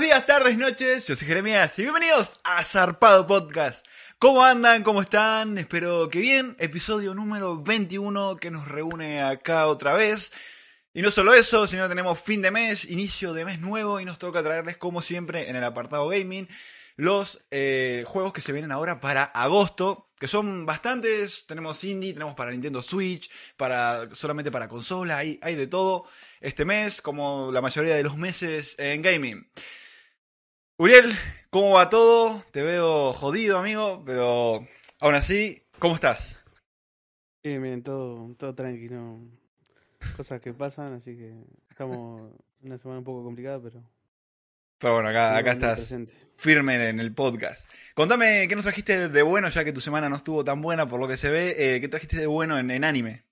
buenos días, tardes, noches. Yo soy Jeremías y bienvenidos a Zarpado Podcast. ¿Cómo andan? ¿Cómo están? Espero que bien. Episodio número 21 que nos reúne acá otra vez. Y no solo eso, sino que tenemos fin de mes, inicio de mes nuevo y nos toca traerles, como siempre, en el apartado gaming, los eh, juegos que se vienen ahora para agosto, que son bastantes. Tenemos indie, tenemos para Nintendo Switch, para solamente para consola, hay, hay de todo este mes, como la mayoría de los meses en gaming. Uriel, ¿cómo va todo? Te veo jodido, amigo, pero aún así, ¿cómo estás? Bien, bien, todo, todo tranquilo. Cosas que pasan, así que estamos en una semana un poco complicada, pero. Pero bueno, acá, acá estás presente. firme en el podcast. Contame qué nos trajiste de bueno, ya que tu semana no estuvo tan buena por lo que se ve. eh, ¿Qué trajiste de bueno en, en anime?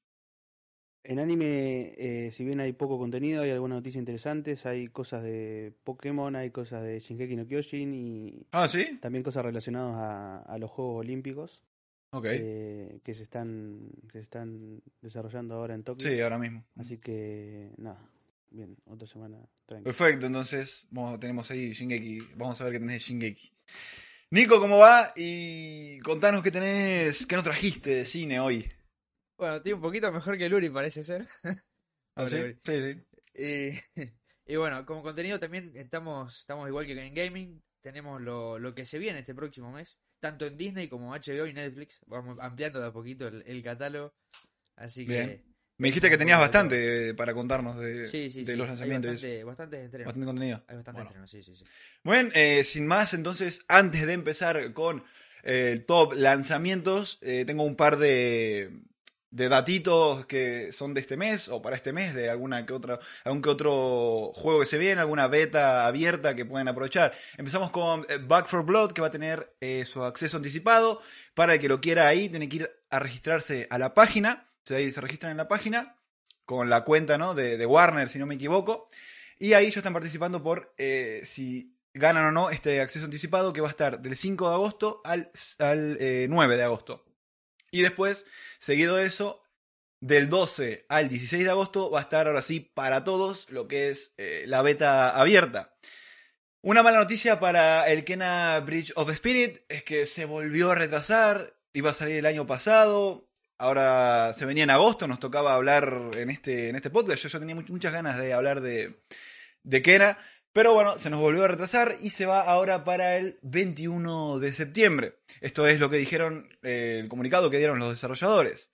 En anime, eh, si bien hay poco contenido, hay algunas noticias interesantes. Hay cosas de Pokémon, hay cosas de Shingeki no Kyojin y Ah, ¿sí? también cosas relacionadas a, a los Juegos Olímpicos Ok. eh, que se están que se están desarrollando ahora en Tokio. Sí, ahora mismo. Así que, nada, bien, otra semana tranquila. Perfecto, entonces vamos, tenemos ahí Shingeki. Vamos a ver qué tenés de Shingeki. Nico, ¿cómo va? Y contanos qué tenés, qué nos trajiste de cine hoy. Bueno, estoy un poquito mejor que Luri, parece ser. ¿Ah, sí? Sí, sí. Y, y bueno, como contenido también estamos, estamos igual que en gaming. Tenemos lo, lo que se viene este próximo mes, tanto en Disney como HBO y Netflix. Vamos ampliando de a poquito el, el catálogo. Así que. Me dijiste que tenías bastante eh, para contarnos de, Sí, sí, de sí. los lanzamientos. bastante, bastantes estrenos. Bastante contenido. Hay bastante Bueno. sí, sí, sí. Muy bien, eh, sin más, entonces, antes de empezar con eh, el top lanzamientos, eh, tengo un par de, de datitos que son de este mes o para este mes, de alguna que otra, algún que otro juego que se viene, alguna beta abierta que pueden aprovechar. Empezamos con eh, Back for Blood, que va a tener eh, su acceso anticipado. Para el que lo quiera ahí, tiene que ir a registrarse a la página. Ahí se registran en la página con la cuenta ¿no? de, de Warner, si no me equivoco. Y ahí ya están participando por eh, si ganan o no este acceso anticipado que va a estar del 5 de agosto al, al eh, 9 de agosto. Y después, seguido de eso, del 12 al 16 de agosto va a estar ahora sí para todos lo que es eh, la beta abierta. Una mala noticia para el Kena Bridge of Spirit es que se volvió a retrasar, iba a salir el año pasado, ahora se venía en agosto, nos tocaba hablar en este, en este podcast, yo tenía much- muchas ganas de hablar de, de Kena, pero bueno, se nos volvió a retrasar y se va ahora para el 21 de septiembre. Esto es lo que dijeron, eh, el comunicado que dieron los desarrolladores.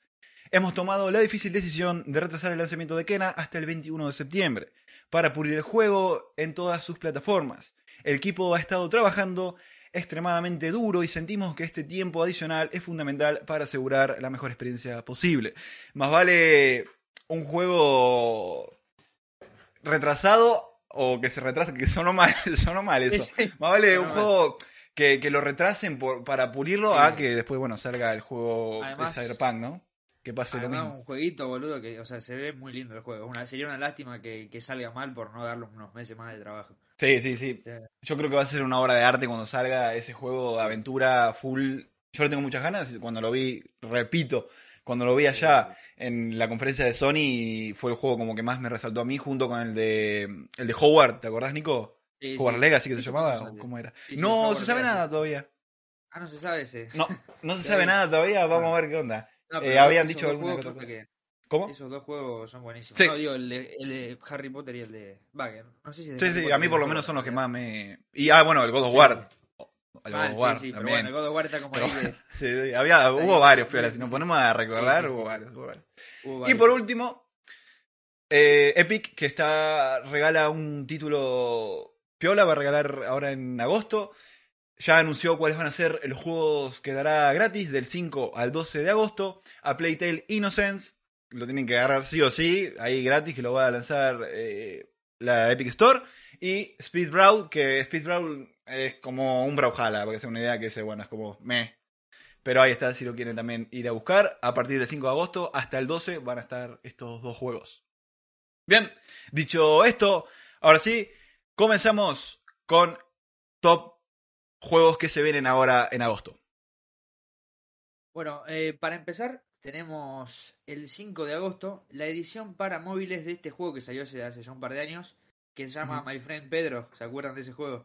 Hemos tomado la difícil decisión de retrasar el lanzamiento de Kena hasta el 21 de septiembre, para pulir el juego en todas sus plataformas. El equipo ha estado trabajando extremadamente duro y sentimos que este tiempo adicional es fundamental para asegurar la mejor experiencia posible. Más vale un juego retrasado o que se retrase, que sonó mal, sonó mal eso. Más vale un juego que, que lo retrasen por- para pulirlo Sí. a que después, bueno, salga el juego Además- de Cyberpunk, ¿no? Que pase lo mismo. un jueguito, boludo, que, o sea, se ve muy lindo el juego. Una, sería una lástima que, que salga mal por no darle unos meses más de trabajo. Sí, sí, sí. Yo creo que va a ser una obra de arte cuando salga ese juego de aventura full. Yo le tengo muchas ganas. y Cuando lo vi, repito, cuando lo vi allá en la conferencia de Sony, fue el juego como que más me resaltó a mí, junto con el de el de Howard. ¿Te acordás, Nico? Sí, Howard sí. Legacy, que se ¿Eso llamaba. ¿Cómo era? Sí, no Howard se sabe Legacy. nada todavía. Ah, no se sabe ese. No, no se sabe nada todavía. Vamos a ver qué onda. No, Eh, habían dicho alguna cosa. que- ¿Cómo? Esos dos juegos son buenísimos. Sí. No, digo, el de, el de Harry Potter y el de Bagger. No sé si Sí, sí, a mí por lo menos son los que más me. Y ah, bueno, el God of Sí. War. El God War sí, sí, pero bueno, el God of War está como Pero ahí de- Sí, había, Ahí, hubo varios, sí, si nos ponemos a recordar, hubo varios, hubo varios. Y por último, eh, Epic, que está regala un título piola, va a regalar ahora en agosto. ya anunció cuáles van a ser los juegos que dará gratis del 5 al 12 de agosto. A Playtale Innocence, lo tienen que agarrar sí o sí, ahí gratis, que lo va a lanzar eh, la Epic Store. Y Speed Brawl, que Speed Brawl es como un Brawlhalla, para que sea una idea que es, bueno, es como me. Pero ahí está, si lo quieren también ir a buscar. A partir del 5 de agosto hasta el 12 van a estar estos dos juegos. Bien, dicho esto, ahora sí, comenzamos con top juegos que se vienen ahora en agosto. Bueno, eh, para empezar, tenemos el 5 de agosto la edición para móviles de este juego que salió hace, hace ya un par de años, que se llama. My Friend Pedro. ¿Se acuerdan de ese juego?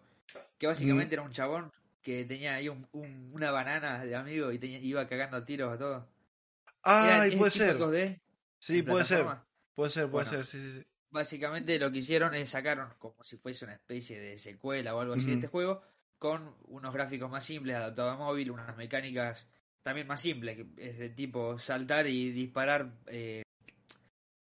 Que básicamente era un chabón que tenía ahí un- un- una banana de amigo y tenía- iba cagando a tiros a todos. Ay, es puede ser. 2D, Sí, puede ser. Puede ser, puede Bueno. ser, sí, sí, sí. Básicamente lo que hicieron es sacaron como si fuese una especie de secuela o algo así de este juego, con unos gráficos más simples adaptados a móvil, unas mecánicas también más simples, que es de tipo saltar y disparar. eh,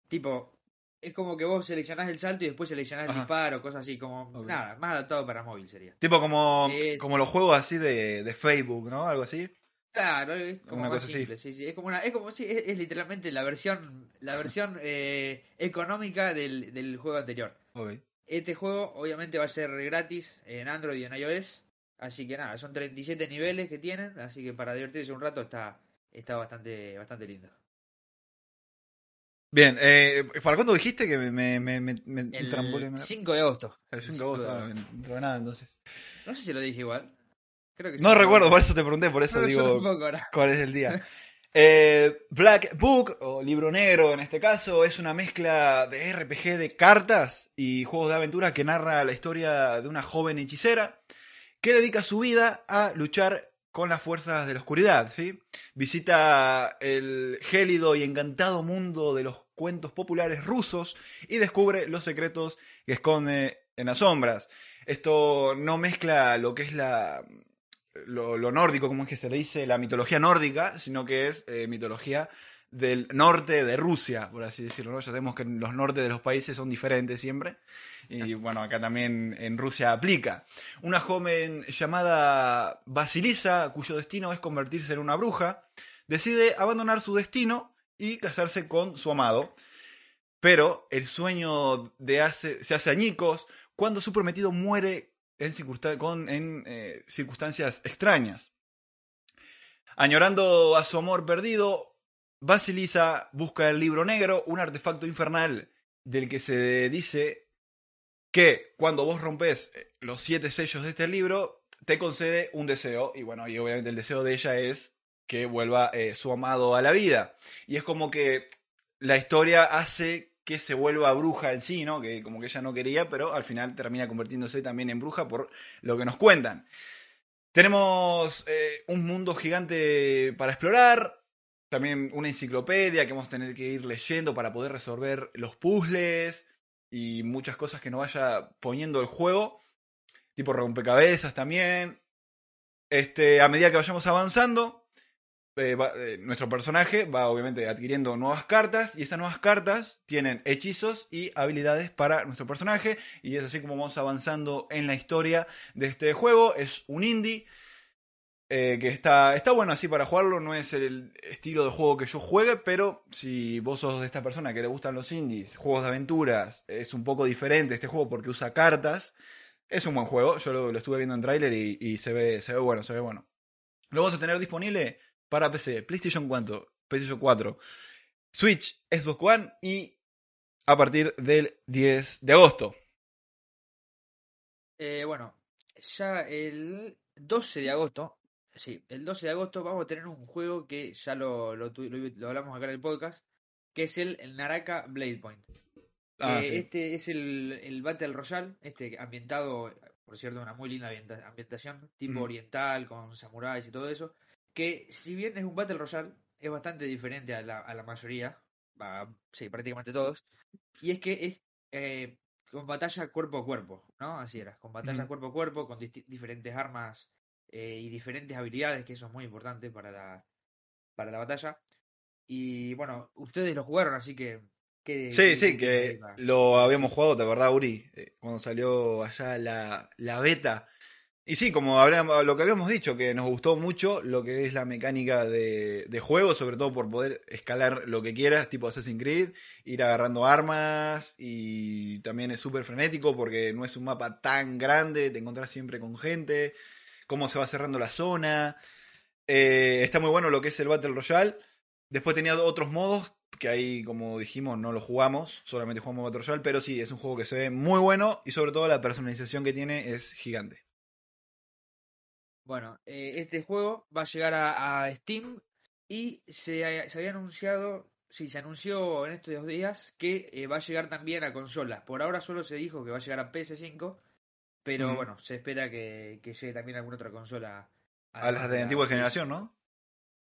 tipo, es como que vos seleccionás el salto y después seleccionás el disparo, cosas así, como nada, más adaptado para móvil sería. Tipo como, Eh, como los juegos así de, de Facebook, ¿no? Algo así. Claro, es como Una más cosa así. simple, sí, sí. Es como una, es como sí, es, es literalmente la versión, la versión eh, económica del, del juego anterior. Este juego obviamente va a ser gratis en Android y en iOS. Así que nada, son 37 niveles que tienen. Así que para divertirse un rato está, está bastante, bastante lindo. Bien, eh, ¿para cuándo dijiste que me, me, me, me, El trambole- me- 5 de agosto. El 5 de 5 de agosto, ah, dentro de nada, entonces. No sé si lo dije igual. Creo que sí. No recuerdo, por eso te pregunté, por eso No, digo cuál es el día. Eh, Black Book, o Libro Negro en este caso, es una mezcla de RPG de cartas y juegos de aventura que narra la historia de una joven hechicera que dedica su vida a luchar con las fuerzas de la oscuridad. ¿sí? Visita el gélido y encantado mundo de los cuentos populares rusos y descubre los secretos que esconde en las sombras. Esto no mezcla lo que es la, lo, nórdico, como es que se le dice, la mitología nórdica, sino que es eh, mitología del norte de Rusia, por así decirlo. ¿no? Ya sabemos que los nortes de los países son diferentes siempre. Y bueno, acá también en Rusia aplica. Una joven llamada Basilisa, cuyo destino es convertirse en una bruja, decide abandonar su destino y casarse con su amado. Pero el sueño de hace, se hace añicos cuando su prometido muere en, circunstan- con, en eh, circunstancias extrañas. Añorando a su amor perdido, Basilisa busca el libro negro, un artefacto infernal del que se dice que cuando vos rompes eh, los siete sellos de este libro, te concede un deseo. Y bueno, y obviamente el deseo de ella es que vuelva eh, su amado a la vida. Y es como que la historia hace que se vuelva bruja en sí, ¿no? Que como que ella no quería, pero al final termina convirtiéndose también en bruja por lo que nos cuentan. Tenemos eh, un mundo gigante para explorar, también una enciclopedia que vamos a tener que ir leyendo para poder resolver los puzzles y muchas cosas que nos vaya poniendo el juego, tipo rompecabezas también. Este, a medida que vayamos avanzando, eh, eh, nuestro personaje va obviamente adquiriendo nuevas cartas y esas nuevas cartas tienen hechizos y habilidades para nuestro personaje y es así como vamos avanzando en la historia de este juego. Es un indie eh, que está, está bueno así para jugarlo, no es el estilo de juego que yo juegue, pero si vos sos de esta persona que le gustan los indies, juegos de aventuras, es un poco diferente este juego porque usa cartas. Es un buen juego, yo lo, estuve viendo en tráiler y, se, ve, se ve bueno, se ve bueno. Lo vamos a tener disponible para PC, PlayStation 4, PlayStation 4, Switch, Xbox One y a partir del 10 de agosto. Eh, bueno, ya el 12 de agosto, sí, el 12 de agosto vamos a tener un juego que ya lo, lo, lo- lo hablamos acá en el podcast, que es el, el Naraka Blade Point. Ah, sí. Este es el, el Battle Royale, este ambientado, por cierto, una muy linda ambienta- ambientación, tipo Ujú. oriental, con samuráis y todo eso, que si bien es un Battle Royale, es bastante diferente a la, a la mayoría, sí, prácticamente todos, y es que es eh, con batalla cuerpo a cuerpo, ¿no? Así era, con batalla cuerpo a cuerpo, con diferentes armas eh, y diferentes habilidades, que eso es muy importante para la, para la batalla. Y bueno, ustedes lo jugaron, así que... ¿qué- Sí, sí, que lo habíamos jugado, ¿te verdad, Uri? Eh, Cuando salió allá la, la beta, Y sí, como habríamos- lo que habíamos dicho, que nos gustó mucho lo que es la mecánica de, de juego, sobre todo por poder escalar lo que quieras, tipo Assassin's Creed, ir agarrando armas y también es súper frenético porque no es un mapa tan grande, te encontrás siempre con gente, cómo se va cerrando la zona. Eh, está muy bueno lo que es el Battle Royale. Después tenía otros modos que ahí, como dijimos, no lo jugamos, solamente jugamos Battle Royale, pero sí, es un juego que se ve muy bueno y sobre todo la personalización que tiene es gigante. Bueno, eh, este juego va a llegar a, Steam y se, se había anunciado, sí, se anunció en estos dos días que eh, va a llegar también a consolas. Por ahora solo se dijo que va a llegar a PS5, pero Ujú. bueno, se espera que, que llegue también alguna otra consola. A las de la antigua generación, ¿no?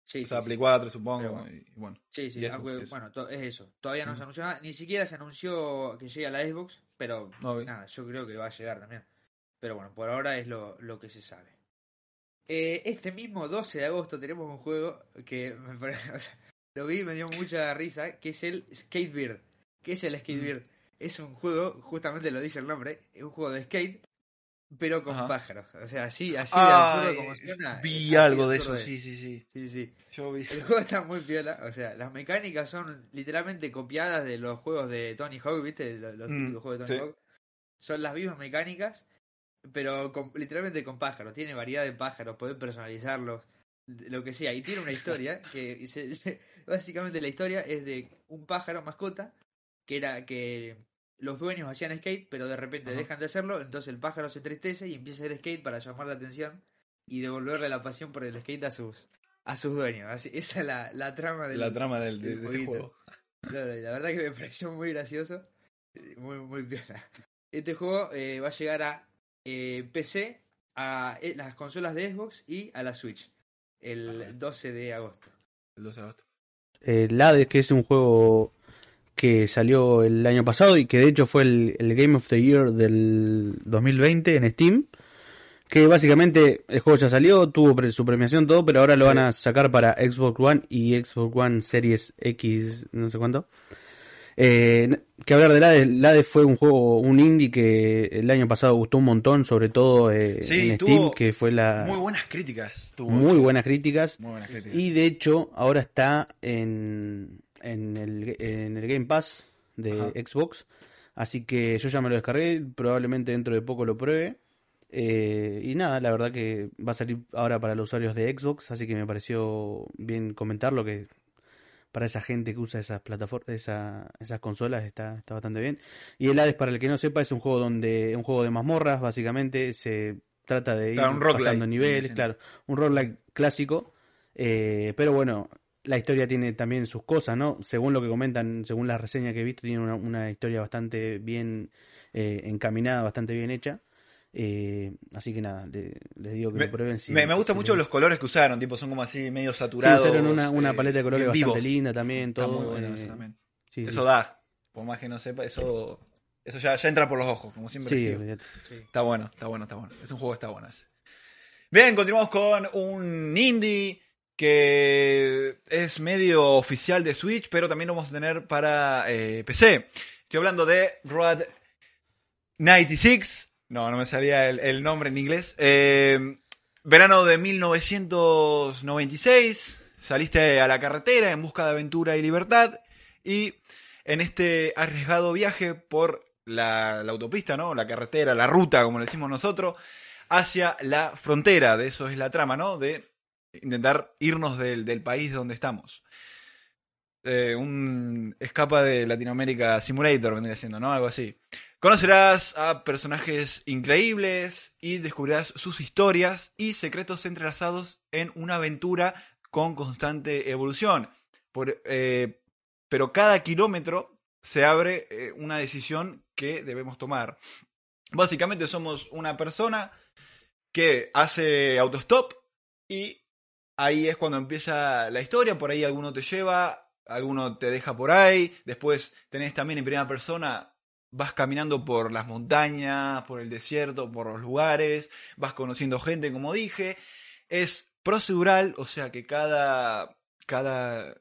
Sí, o sea, sí, Play sí. 4, supongo. Bueno. y bueno. Sí, sí, y Xbox, aunque, eso. bueno, es eso. Todavía no se Ujú. anunció nada, ni siquiera se anunció que llegue a la Xbox, pero nada, yo creo que va a llegar también. Pero bueno, por ahora es lo, lo que se sabe. Eh, este mismo 12 de agosto tenemos un juego que me parece, o sea, lo vi y me dio mucha risa, que es el Skatebeard. ¿Qué es el Skatebeard? Es un juego, justamente lo dice el nombre, es un juego de skate, pero con Ajá. pájaros. O sea, así, así de Ay, absurdo como suena. vi algo de eso, es. sí, sí, sí. Sí, sí. Yo vi. El juego está muy piola, o sea, las mecánicas son literalmente copiadas de los juegos de Tony Hawk, ¿viste? Los, los Mm, típicos juegos de Tony sí. Hawk. Son las mismas mecánicas, pero con- literalmente con pájaros. Tiene variedad de pájaros, podés personalizarlos, lo que sea. Y tiene una historia que se- se- básicamente la historia es de un pájaro mascota que era que los dueños hacían skate, pero de repente Ajá. dejan de hacerlo, entonces el pájaro se entristece y empieza a hacer skate para llamar la atención y devolverle la pasión por el skate a sus a sus dueños. Así, esa es la, la trama del La trama del, de, del de este juego. La verdad que me pareció muy gracioso, muy muy piola. Este juego eh, va a llegar a eh, PC, a eh, las consolas de Xbox y a la Switch el 12 de agosto. El 12 de agosto. El Hades, que es un juego que salió el año pasado y que de hecho fue el, el Game of the Year del 2020 en Steam. Que básicamente el juego ya salió, tuvo pre- su premiación, todo, pero ahora lo van a sacar para Xbox One y Xbox One Series X, no sé cuánto. Eh, que hablar del Hades, el Hades fue un juego, un indie que el año pasado gustó un montón, sobre todo eh, Sí, en Steam, que fue la Muy buenas críticas. tuvo. muy buenas críticas. Muy buenas críticas. Y de hecho, ahora está en, en, el, en el Game Pass de Ajá. Xbox. Así que yo ya me lo descargué, probablemente dentro de poco lo pruebe. Eh, y nada, la verdad que va a salir ahora para los usuarios de Xbox, así que me pareció bien comentarlo que para esa gente que usa esas plataformas, esa, esas consolas está, está bastante bien. Y el Hades, para el que no sepa, es un juego donde un juego de mazmorras, básicamente se trata de ir Claro, un pasando niveles, claro, un roguelike clásico. Eh, pero bueno, la historia tiene también sus cosas, ¿no? Según lo que comentan, según la reseña que he visto, tiene una, una historia bastante bien eh, encaminada, bastante bien hecha. Eh, así que nada, le- les digo que Me, lo prueben. si- me- me gustan si mucho les- los colores que usaron, tipo, son como así medio Sí, saturados. usaron una, una eh, paleta de colores bastante vivos. linda también, Está todo. muy bueno eh, eso también. sí, Eso sí. da. Por más que no sepa, eso, eso ya, ya entra por los ojos, como siempre. Sí. Sí. Está bueno, está bueno, está bueno. Es un juego que está bueno ese. Bien, continuamos con un indie que es medio oficial de Switch, pero también lo vamos a tener para eh, PC. Estoy hablando de Road 96. No, no me salía el, nombre en inglés. Eh, verano de 1996. Saliste a la carretera en busca de aventura y libertad. Y en este arriesgado viaje por la, la autopista, ¿no? La carretera, la ruta, como le decimos nosotros, hacia la frontera. De eso es la trama, ¿no? De intentar irnos del, del país donde estamos. Eh, un escapa de Latinoamérica Simulator vendría siendo, ¿no? Algo así. Conocerás a personajes increíbles y descubrirás sus historias y secretos entrelazados en una aventura con constante evolución. Por, eh, pero cada kilómetro se abre eh, una decisión que debemos tomar. Básicamente somos una persona que hace autostop y ahí es cuando empieza la historia, por ahí alguno te lleva, alguno te deja por ahí, después tenés también en primera persona, vas caminando por las montañas, por el desierto, por los lugares, vas conociendo gente, como dije, es procedural, o sea que cada, cada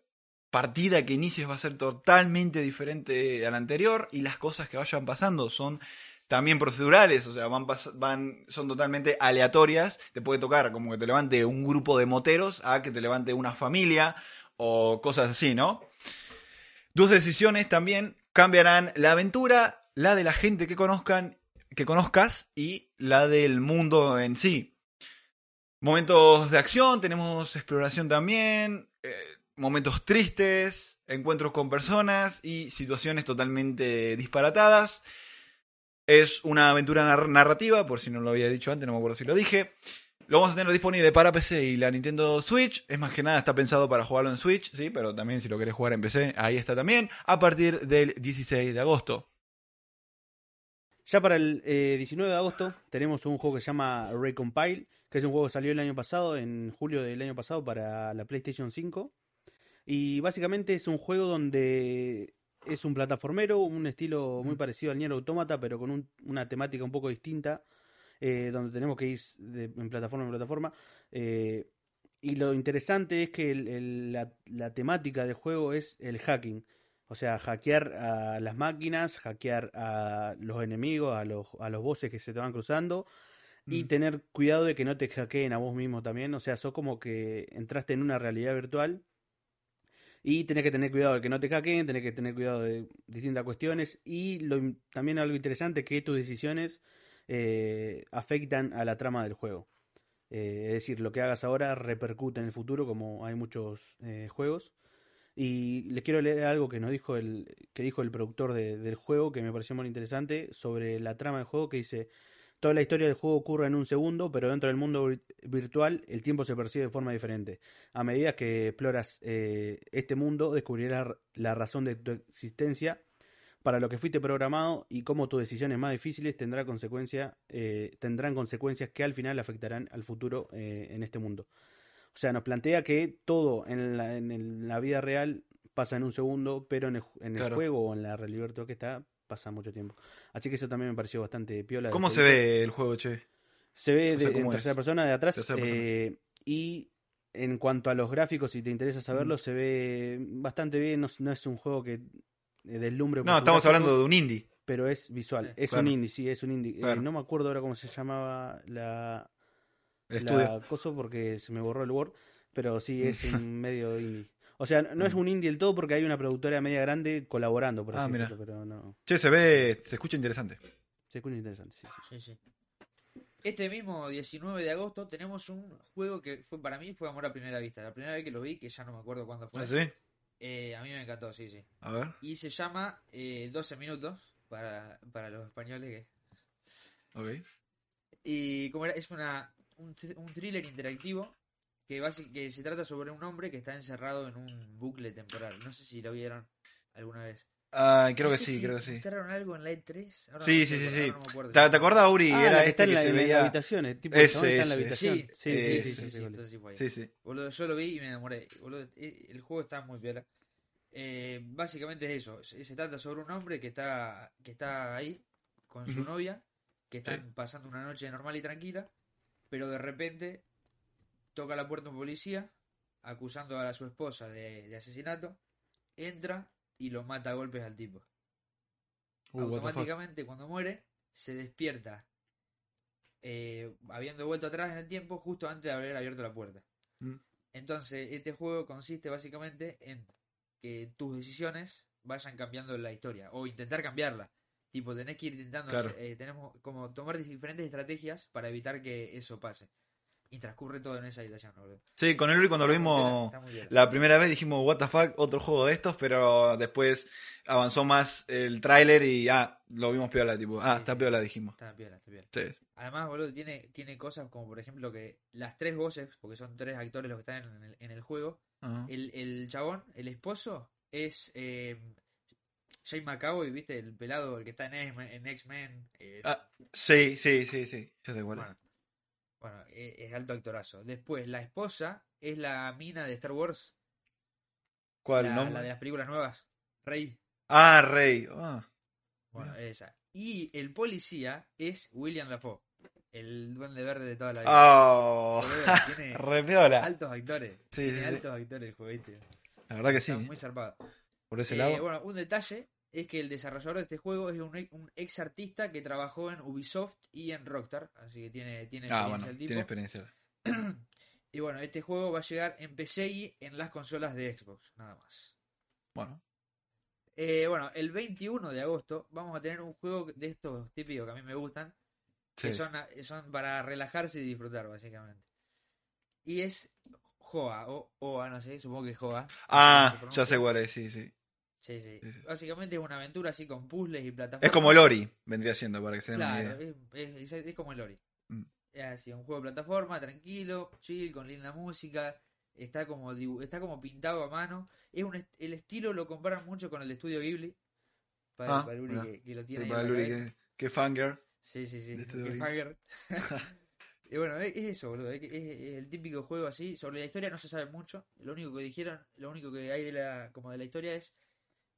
partida que inicies va a ser totalmente diferente a la anterior y las cosas que vayan pasando son también procedurales, o sea, van, son totalmente aleatorias. Te puede tocar como que te levante un grupo de moteros a que te levante una familia o cosas así, ¿no? Tus decisiones también cambiarán la aventura, la de la gente que conozcan, que conozcas y la del mundo en sí. Momentos de acción, tenemos exploración también, eh, momentos tristes, encuentros con personas y situaciones totalmente disparatadas. Es una aventura nar- narrativa, por si no lo había dicho antes, no me acuerdo si lo dije. Lo vamos a tener disponible para PC y la Nintendo Switch. Es más que nada, está pensado para jugarlo en Switch, sí, pero también si lo querés jugar en PC, ahí está también, a partir del 16 de agosto. Ya para el eh, 19 de agosto tenemos un juego que se llama Recompile, que es un juego que salió el año pasado, en julio del año pasado, para la PlayStation 5. Y básicamente es un juego donde es un plataformero, un estilo muy parecido al Nier Automata, pero con un- una temática un poco distinta, eh, donde tenemos que ir de- en plataforma en plataforma. eh, y lo interesante es que el- el- la, la temática del juego es el hacking. O sea, hackear a las máquinas, hackear a los enemigos, a los, a los bosses que se te van cruzando y Mm. tener cuidado de que no te hackeen a vos mismo también. O sea, sos como que entraste en una realidad virtual y tenés que tener cuidado de que no te hackeen, tenés que tener cuidado de distintas cuestiones y lo, también algo interesante que tus decisiones eh, afectan a la trama del juego. Eh, es decir, lo que hagas ahora repercute en el futuro, como hay muchos eh, juegos. Y les quiero leer algo que nos dijo el, que dijo el productor de- del juego, que me pareció muy interesante, sobre la trama del juego, que dice, toda la historia del juego ocurre en un segundo, pero dentro del mundo vir- virtual el tiempo se percibe de forma diferente. A medida que exploras eh, este mundo, descubrirás la razón de tu existencia, para lo que fuiste programado y cómo tus decisiones más difíciles tendrá consecuencia, eh, tendrán consecuencias que al final afectarán al futuro eh, en este mundo. O sea, nos plantea que todo en la, en el- la vida real pasa en un segundo, pero en el, en el Claro. juego o en la realidad que está pasa mucho tiempo. Así que eso también me pareció bastante piola. ¿Cómo se ve el juego, che? Se ve O sea, de- en ¿cómo tercera es? persona de atrás. Eh, y en cuanto a los gráficos, si te interesa saberlo, se ve bastante bien. No, es- no es un juego que eh, deslumbre. No, estamos gráficos, hablando de un indie. Pero es visual. Sí, es claro. un indie, sí, es un indie. Eh, no me acuerdo ahora cómo se llamaba la, El la coso porque se me borró el Word. Pero sí, es un medio indie. O sea, no es un indie del todo porque hay una productora media grande colaborando, por Ah, así mira. decirlo, pero no. Che, se ve, se escucha interesante. Se escucha interesante, sí, sí. Sí, sí. Este mismo 19 de agosto tenemos un juego que fue para mí fue amor a primera vista. La primera vez que lo vi, que ya no me acuerdo cuándo fue. ¿Ah, sí? eh, a mí me encantó, sí, sí. A ver. Y se llama eh, 12 minutos para, para los españoles. que- Ok. Y como era, es una, un thriller interactivo que, que se trata sobre un hombre que está encerrado en un bucle temporal. No sé si lo vieron alguna vez. Ah, creo que sí, si creo que sí. algo en la E3? Ahora sí, no sí, sí, sí. No ¿Te, ¿Te, acuerdas, Auri? Ah, era este en la habitación, está en la habitación. Sí, sí, sí, sí, sí, entonces sí, fue ahí. sí, sí. Boludo, yo lo vi y me enamoré. Boludo, e, el juego está muy piola. Eh, básicamente es eso, se trata sobre un hombre que está, que está ahí con su novia, que están pasando una noche normal y tranquila, pero de repente toca la puerta un policía acusando a su esposa de, de asesinato, entra y lo mata a golpes al tipo. Uh. Automáticamente cuando muere se despierta eh, habiendo vuelto atrás en el tiempo justo antes de haber abierto la puerta. Mm. Entonces, este juego consiste básicamente en que tus decisiones vayan cambiando la historia o intentar cambiarla. Tipo, tenés que ir intentando, Claro. eh, tenemos como tomar diferentes estrategias para evitar que eso pase. Y transcurre todo en esa habitación, boludo. Sí, con el Uri cuando lo vimos la primera vez dijimos, what the fuck, otro juego de estos, pero después avanzó más el tráiler y ah, lo vimos piola, tipo, ah, Sí, está sí. piola, dijimos. Está piola, está piola. Sí. Además, boludo, tiene, tiene cosas como, por ejemplo, que las tres voces, porque son tres actores los que están en el, en el juego, el, el chabón, el esposo, es eh, Jay McAvoy, ¿viste? El pelado, el que está en X-Men. en X-Men, eh, Ah, sí, sí, sí, sí, ya sé cuál es. Bueno, eh, es alto actorazo. Después, la esposa es la mina de Star Wars, ¿Cuál la, nombre? la de las películas nuevas, Rey. Ah, Rey. Ah, Bueno, Mira. esa. Y el policía es William Dafoe, el duende verde de toda la vida. oh, tiene altos actores. Sí, tiene sí, sí. altos actores el. La verdad que sí, Está muy zarpado. por ese Eh, lado. Bueno, un detalle es que el desarrollador de este juego es un, ex- un ex artista que trabajó en Ubisoft y en Rockstar, así que tiene, tiene Ah, experiencia bueno, el tipo. tiene experiencia. Y bueno, este juego va a llegar en PC y en las consolas de Xbox, nada más. Bueno, Eh, bueno, el 21 de agosto vamos a tener un juego de estos típicos que a mí me gustan, que son, son para relajarse y disfrutar, básicamente. Y es Joa, o Oa, no sé, supongo que es Joa. Ah, ya sé cuál es, sí, sí. Sí, sí. Básicamente es una aventura así con puzzles y plataformas. Es como Lori, vendría siendo, para que se den una Claro, idea. es, es- como el Ori. Mm. Es así, un juego de plataforma, tranquilo, chill, con linda música. Está como está como pintado a mano. Es un est- el estilo lo comparan mucho con el de estudio Ghibli. Para, Ah, para Uri mirá. que, que lo tiene ahí Para en la Luri, que, que fangirl. Sí, sí, sí. que. Hager. y bueno, es, es eso, boludo. Es el típico juego así. Sobre la historia no se sabe mucho. Lo único que dijeron, lo único que hay de la, como de la historia es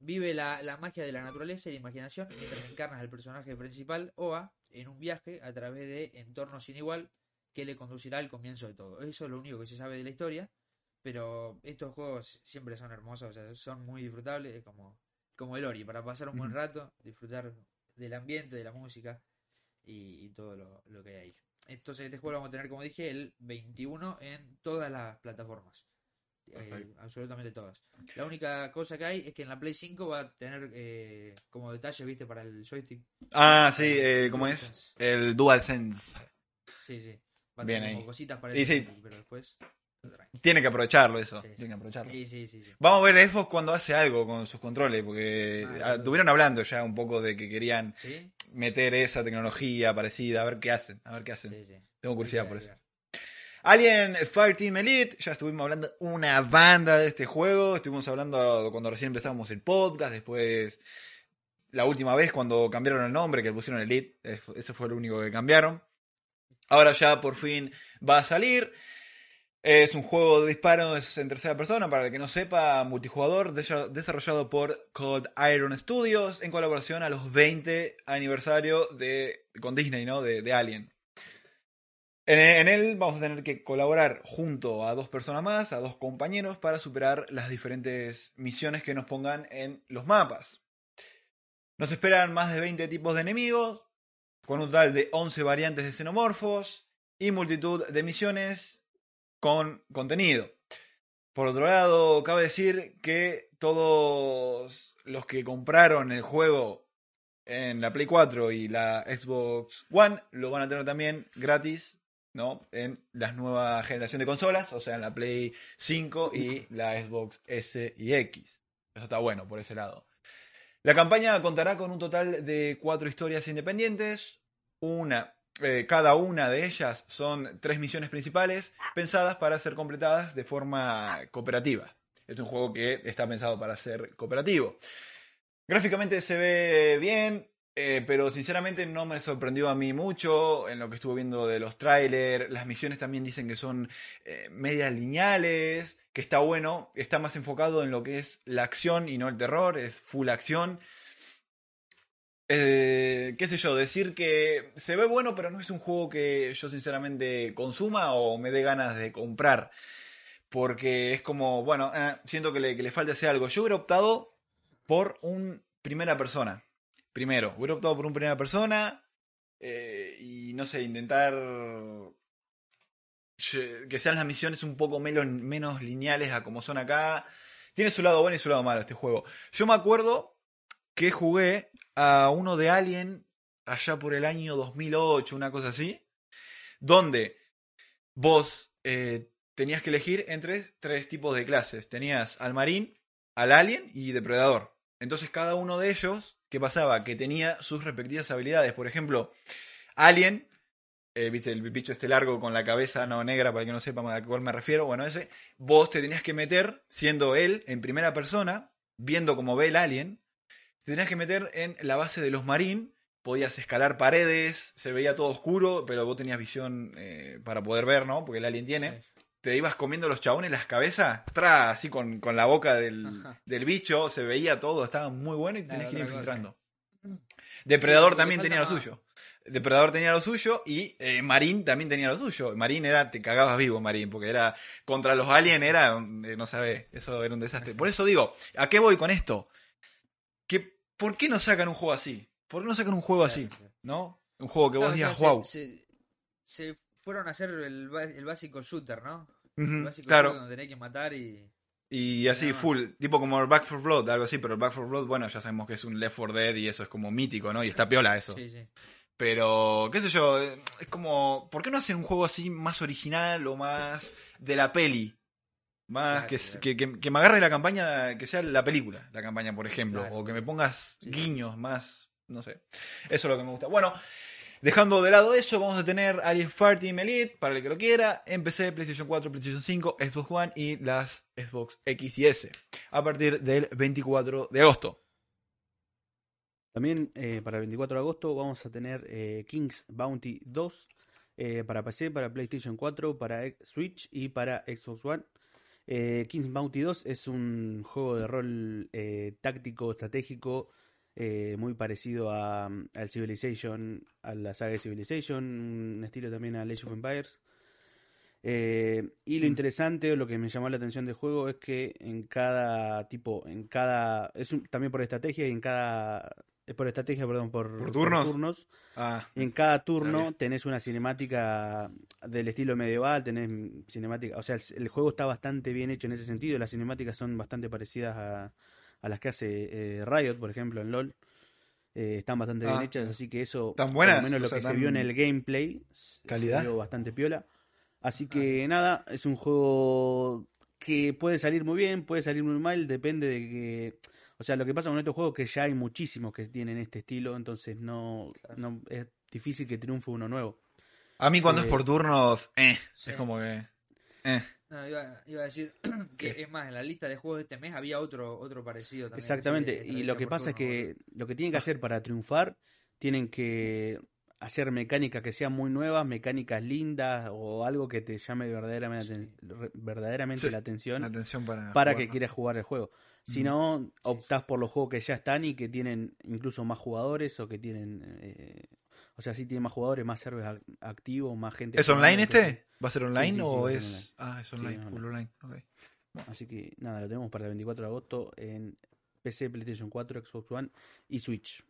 vive la, la magia de la naturaleza y la imaginación mientras encarnas al personaje principal, Oa, en un viaje a través de entornos sin igual que le conducirá al comienzo de todo. Eso es lo único que se sabe de la historia. Pero estos juegos siempre son hermosos, o sea, son muy disfrutables, es como, como el Ori, para pasar un buen rato, disfrutar del ambiente, de la música y, y todo lo, lo que hay ahí. Entonces este juego lo vamos a tener, como dije, el 21 en todas las plataformas. Eh, absolutamente todas. La única cosa que hay es que en la Play 5 va a tener eh, como detalle, viste, para el joystick. Ah, sí, eh, ¿cómo es? DualSense. El DualSense. Sí, sí. Va a Bien tener ahí. como cositas para Y el sí. joystick, pero después... Tiene que aprovecharlo eso. Sí, sí. Tiene que aprovecharlo. Sí, sí, sí, sí. Vamos a ver Xbox cuando hace algo con sus controles, porque Ah, ah, estuvieron hablando ya un poco de que querían ¿Sí? meter esa tecnología parecida, a ver qué hacen, a ver qué hacen. Sí, sí. Tengo curiosidad por eso. Alien Fireteam Elite, ya estuvimos hablando una banda de este juego, estuvimos hablando cuando recién empezamos el podcast, después la última vez cuando cambiaron el nombre, que le pusieron Elite, eh, eso fue lo único que cambiaron. Ahora ya por fin va a salir. Es un juego de disparos en tercera persona, para el que no sepa, multijugador, desa- desarrollado por Cold Iron Studios en colaboración a los 20 aniversario de con Disney, ¿no? De Alien. En, él vamos a tener que colaborar junto a dos personas más, a dos compañeros, para superar las diferentes misiones que nos pongan en los mapas. Nos esperan más de 20 tipos de enemigos, con un total de 11 variantes de xenomorfos y multitud de misiones con contenido. Por otro lado, cabe decir que todos los que compraron el juego en la Play 4 y la Xbox One lo van a tener también gratis, ¿no? En la nueva generación de consolas, o sea, en la Play 5 y la Xbox S y X. Eso está bueno por ese lado. La campaña contará con un total de cuatro historias independientes. Una, eh, cada una de ellas son tres misiones principales pensadas para ser completadas de forma cooperativa. Es un juego que está pensado para ser cooperativo. Gráficamente se ve bien, eh, pero sinceramente no me sorprendió a mí mucho en lo que estuve viendo de los trailers. Las misiones también dicen que son eh, medias lineales, que está bueno, está más enfocado en lo que es la acción y no el terror, es full acción. Eh, qué sé yo, decir que se ve bueno, pero no es un juego que yo sinceramente consuma o me dé ganas de comprar. Porque es como, bueno, eh, siento que le, que le falta hacer algo. Yo hubiera optado por un primera persona. Primero, hubiera optado por un primera persona eh, y no sé, intentar que sean las misiones un poco menos, menos lineales a como son acá. Tiene su lado bueno y su lado malo este juego. Yo me acuerdo que jugué a uno de Alien allá por el año 2008, una cosa así, donde vos eh, tenías que elegir entre tres tipos de clases. Tenías al marín, al alien y depredador. Entonces cada uno de ellos, ¿qué pasaba? Que tenía sus respectivas habilidades. Por ejemplo, alien, eh, viste el bicho este largo con la cabeza no negra, para que no sepa a cuál me refiero, bueno, ese, vos te tenías que meter, siendo él en primera persona, viendo cómo ve el alien, te tenías que meter en la base de los marín, podías escalar paredes, se veía todo oscuro, pero vos tenías visión eh, para poder ver, ¿no? Porque el alien tiene. Te ibas comiendo los chabones las cabezas, tra, así con, con la boca del, del bicho, se veía todo, estaba muy bueno y tenías Claro, que ir infiltrando. Depredador Sí, también tenía lo suyo. Depredador tenía lo suyo y eh, Marín también tenía lo suyo. Marín era, te cagabas vivo, Marín, porque era contra los aliens, era, eh, no sabes, eso era un desastre. Por eso digo, ¿a qué voy con esto? Que ¿por qué no sacan un juego así? ¿Por qué no sacan un juego así? ¿No? Un juego que vos Claro, o sea, digas, wow. Se, se fueron a hacer el, el básico shooter, ¿no? El básico claro. shooter donde tenés que matar y. Y así, full, tipo como el Back 4 Blood, algo así, pero el Back 4 Blood, bueno, ya sabemos que es un Left 4 Dead y eso es como mítico, ¿no? Y está piola eso. Sí, sí. Pero, qué sé yo, es como, ¿por qué no hacen un juego así más original o más de la peli? Más Claro, que, claro. que, que- que me agarre la campaña, que sea la película, la campaña, por ejemplo. Claro. O que me pongas guiños más, no sé. Eso es lo que me gusta. Bueno, dejando de lado eso, vamos a tener Alien Fire Team Elite, para el que lo quiera, en PlayStation 4, PlayStation 5, Xbox One y las Xbox X y S. A partir del 24 de agosto. También eh, para el 24 de agosto vamos a tener eh, King's Bounty 2 eh, para PC, para PlayStation 4, para Switch y para Xbox One. King's Bounty 2 es un juego de rol táctico, estratégico, eh, muy parecido a, al Civilization, a la saga de Civilization, un estilo también a Age of Empires. Eh, y lo Mm. interesante o lo que me llamó la atención del juego es que en cada tipo, en cada, es un- también por estrategia y en cada, es por estrategia, perdón, por, ¿Por turnos? turnos. Ah, En cada turno Sabía. tenés una cinemática del estilo medieval, tenés cinemática, o sea, el, el juego está bastante bien hecho en ese sentido, las cinemáticas son bastante parecidas a, a las que hace eh, Riot, por ejemplo, en LoL. Eh, están bastante bien Ah, hechas, así que eso, ¿Tan por lo menos O lo sea, que se vio en el gameplay, ¿Calidad? se vio bastante piola. Así que nada, es un juego que puede salir muy bien, puede salir muy mal, depende de que... O sea, lo que pasa con estos juegos es que ya hay muchísimos que tienen este estilo, entonces no, Claro. no es difícil que triunfe uno nuevo. a mí cuando Eh, es por turnos, eh, Sí. es como que... Eh. No, iba, iba a decir que es más, en la lista de juegos de este mes había otro otro parecido también. Exactamente, y lo que pasa es que lo que tienen que hacer para triunfar, tienen que hacer mecánicas que sean muy nuevas, mecánicas lindas o algo que te llame verdaderamente, Sí. verdaderamente Sí, la atención Atención para... para jugar, que ¿no? quieras jugar el juego. Si Mm. no, optás por los juegos que ya están y que tienen incluso más jugadores o que tienen... eh, o sea, sí tienen más jugadores, más servers ac- activos, más gente. ¿Es online este? ¿Va a ser online sí, sí, o es...? online. Ah, es online, full online. ok. Así que nada, lo tenemos para el 24 de agosto en PC, PlayStation 4, Xbox One y Switch.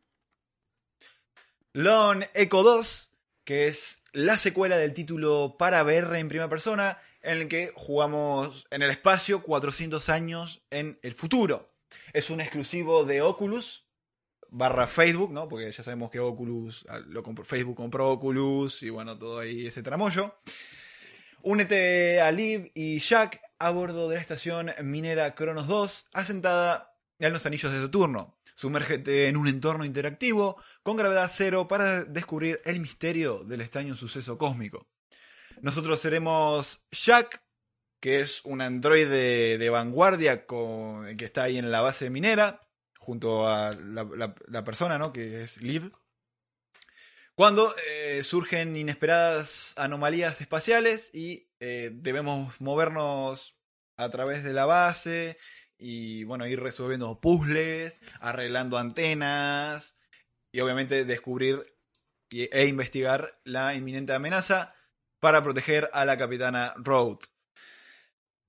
Lone Echo 2, que es la secuela del título para VR en primera persona, en el que jugamos en el espacio 400 años en el futuro. Es un exclusivo de Oculus barra Facebook, ¿no? Porque ya sabemos que Oculus, ah, lo compró- Facebook compró Oculus y bueno, todo ahí ese tramollo. Únete a Liv y Jack a bordo de la estación minera Cronos 2, asentada en los anillos de Saturno. Sumérgete en un entorno interactivo con gravedad cero para descubrir el misterio del extraño suceso cósmico. Nosotros seremos Jack, que es un androide de vanguardia que está ahí en la base minera, junto a la, persona, ¿no? Que es Liv. Cuando eh, surgen inesperadas anomalías espaciales y eh, debemos movernos a través de la base y bueno, ir resolviendo puzzles, arreglando antenas y obviamente descubrir e investigar la inminente amenaza para proteger a la capitana Road.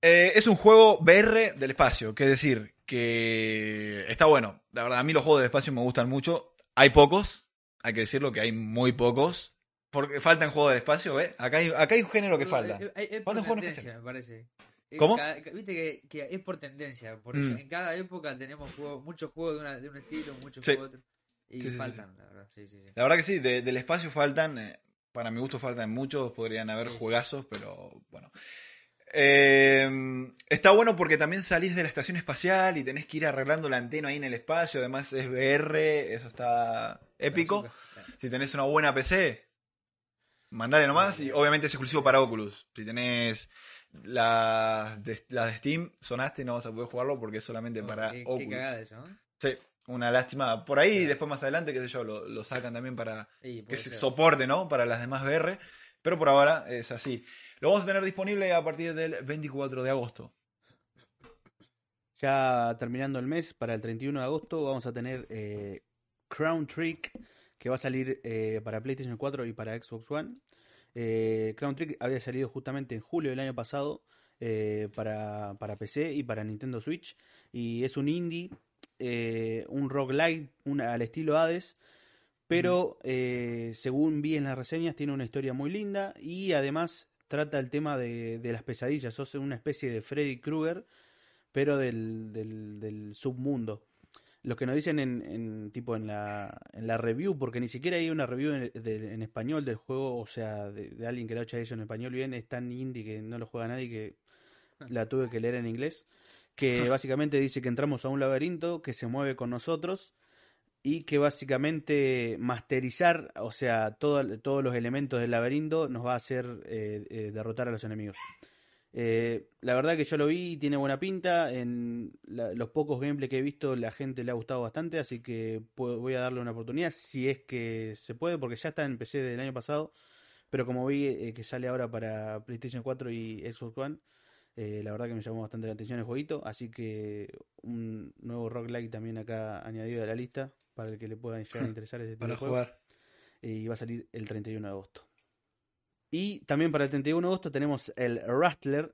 Eh, es un juego VR del espacio, que decir que está bueno. La verdad, a mí los juegos del espacio me gustan mucho. Hay pocos, hay que decirlo que hay muy pocos. Porque faltan juegos del espacio, ¿eh? Acá hay, acá hay un género que falta. Es Falta por un juego en tendencia, me parece. ¿Cómo? cada- Viste que, que es por tendencia. Porque Mm. en cada época tenemos juegos, muchos juegos de, una- de un estilo, muchos Sí. juegos de otro. Y Sí, sí, sí, faltan, la verdad. Sí, sí, sí. La verdad que sí, de- del espacio faltan, eh, para mi gusto faltan muchos, podrían haber juegazos, pero bueno. Eh, está bueno porque también salís de la estación espacial y tenés que ir arreglando la antena ahí en el espacio, además es VR, eso está épico. Si tenés una buena PC, mandale nomás. Y obviamente es exclusivo para Oculus. Si tenés las de, de Steam, sonaste, no vas a poder jugarlo porque es solamente para Qué, qué Oculus. cagada eso, ¿no? Sí, una lástima. Por ahí, después más adelante, qué sé yo, lo, lo sacan también para Sí, que se soporte, ¿no? Para las demás VR. Pero por ahora es así. Lo vamos a tener disponible a partir del 24 de agosto. Ya terminando el mes, para el 31 de agosto vamos a tener eh, Crown Trick, que va a salir eh, para PlayStation 4 y para Xbox One. Eh, Crown Trick había salido justamente en julio del año pasado para, para PC y para Nintendo Switch. Y es un indie un roguelike un- al estilo Hades, pero eh, según vi en las reseñas tiene una historia muy linda y además trata el tema de, de las pesadillas, sos una especie de Freddy Krueger, pero del, del, del submundo. Lo que nos dicen en, en tipo en la, en la review, porque ni siquiera hay una review en, de- en español del juego, o sea, de, de alguien que lo haya hecho en español bien, es tan indie que no lo juega nadie que la tuve que leer en inglés, que básicamente dice que entramos a un laberinto que se mueve con nosotros y que básicamente masterizar, o sea, todo- todos los elementos del laberinto nos va a hacer eh, eh, derrotar a los enemigos. Eh, la verdad que yo lo vi tiene buena pinta. En la- los pocos gameplay que he visto, la gente le ha gustado bastante. Así que puedo- voy a darle una oportunidad si es que se puede, porque ya está en PC del año pasado. Pero como vi eh, que sale ahora para PlayStation 4 y Xbox One, eh, la verdad que me llamó bastante la atención el jueguito. Así que un nuevo roguelike también acá añadido a la lista para el que le pueda llegar a interesar ese tipo Para de juego y va a salir el 31 de agosto. Y también para el 31 de agosto tenemos el Rustler,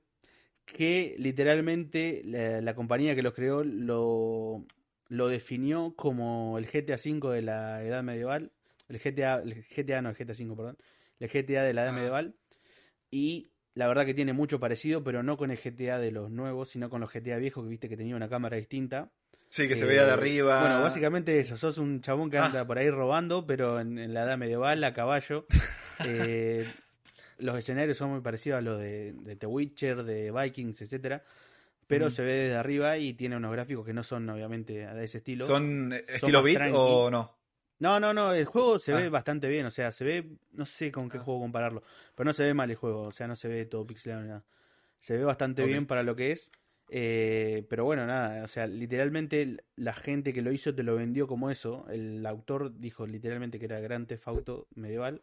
que literalmente la, la compañía que lo creó lo, lo definió como el GTA V de la edad medieval. El GTA, el GTA no, el GTA V, perdón. El GTA de la edad Ah. medieval. Y la verdad que tiene mucho parecido, pero no con el GTA de los nuevos, sino con los GTA viejos que viste que tenía una cámara distinta. Sí, que se Eh, veía de arriba. Bueno, básicamente eso, sos un chabón que Ah. anda por ahí robando, pero en, en la edad medieval, a caballo. Eh, los escenarios son muy parecidos a los de, de The Witcher, de Vikings, etcétera Pero se ve desde arriba y tiene unos gráficos que no son obviamente de ese estilo. ¿Son eh, estilo tranqui. o no? No, no, no, el juego se Ah. ve bastante bien, o sea, se ve, no sé con qué Ah. juego compararlo, pero no se ve mal el juego, o sea, no se ve todo pixelado ni nada. Se ve bastante bien para lo que es, eh, pero bueno, nada, o sea, literalmente la gente que lo hizo te lo vendió como eso, el autor dijo literalmente que era Grand Theft Auto medieval,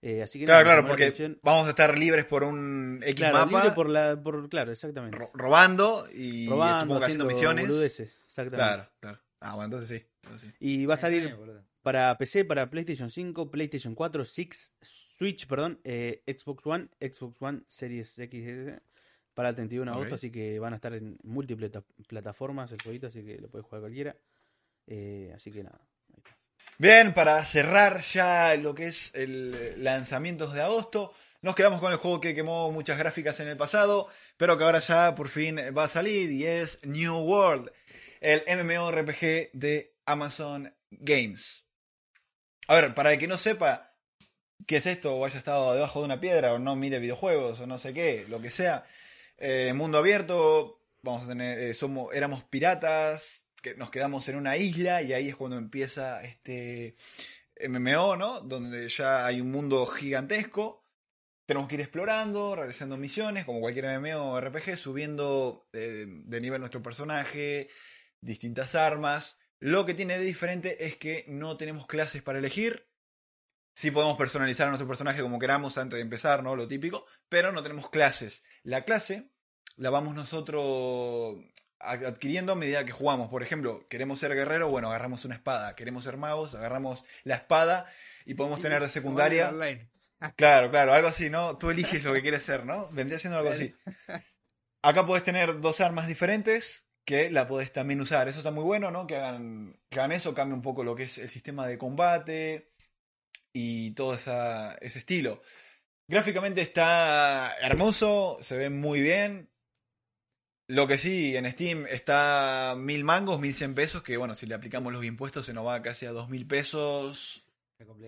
eh, así que Claro, nada, claro, porque atención. vamos a estar libres por un X Claro, mapa, libre por la, por, claro, exactamente. ro- robando y Robando, haciendo haciendo misiones. boludeces, exactamente. Claro, claro. Ah, bueno, entonces sí. entonces sí. Y va a salir para PC, para PlayStation 5, PlayStation 4, 6, Switch, perdón, eh, Xbox One, Xbox One Series X eh, para el 31 de agosto, así que van a estar en múltiples ta- plataformas el jueguito, así que lo puede jugar cualquiera. Eh, así que nada. ahí está. Bien, para cerrar ya lo que es el lanzamientos de agosto, nos quedamos con el juego que quemó muchas gráficas en el pasado, pero que ahora ya por fin va a salir y es New World, el MMORPG de Amazon Games. A ver, para el que no sepa qué es esto o haya estado debajo de una piedra o no mire videojuegos o no sé qué, lo que sea, eh, mundo abierto, vamos a tener, eh, éramos piratas, que nos quedamos en una isla y ahí es cuando empieza este MMO, ¿no? Donde ya hay un mundo gigantesco. Tenemos que ir explorando, realizando misiones, como cualquier MMO o RPG, subiendo eh, de nivel nuestro personaje, distintas armas. Lo que tiene de diferente es que no tenemos clases para elegir. Sí podemos personalizar a nuestro personaje como queramos antes de empezar, ¿no? Lo típico, pero no tenemos clases. La clase la vamos nosotros ad- adquiriendo a medida que jugamos. Por ejemplo, queremos ser guerrero, bueno, agarramos una espada. Queremos ser magos, agarramos la espada y podemos tener de secundaria. Claro, claro, algo así, ¿no? Tú eliges lo que quieres ser, ¿no? Vendría siendo algo así. Acá puedes tener dos armas diferentes que la puedes también usar. Eso está muy bueno, ¿no? Que hagan, que hagan eso, cambia un poco lo que es el sistema de combate y todo esa- ese estilo. Gráficamente está hermoso, se ve muy bien. Lo que sí, en Steam está mil mangos, mil cien pesos, que bueno, si le aplicamos los impuestos se nos va casi a dos mil pesos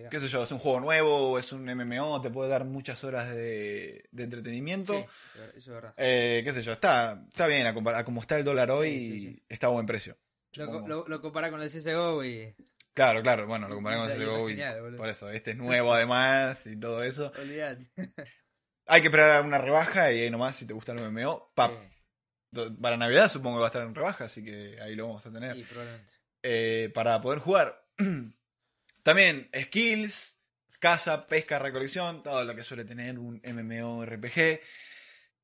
qué sé yo, es un juego nuevo, es un MMO, te puede dar muchas horas de, de entretenimiento. Sí, eso es verdad. Eh, qué sé yo, está, está bien a, a como está el dólar hoy, Sí, sí, sí. está a buen precio. Lo, lo, lo compara con el CSGO y. Claro, claro, bueno, lo comparamos con Está- CSGO y genial, por eso, este es nuevo además y todo eso. Olvidate. Hay que esperar una rebaja y ahí nomás si te gusta el MMO, pap. Para Navidad supongo que va a estar en rebaja, así que ahí lo vamos a tener. probablemente. eh, para poder jugar. También skills, caza, pesca, recolección, todo lo que suele tener un MMORPG.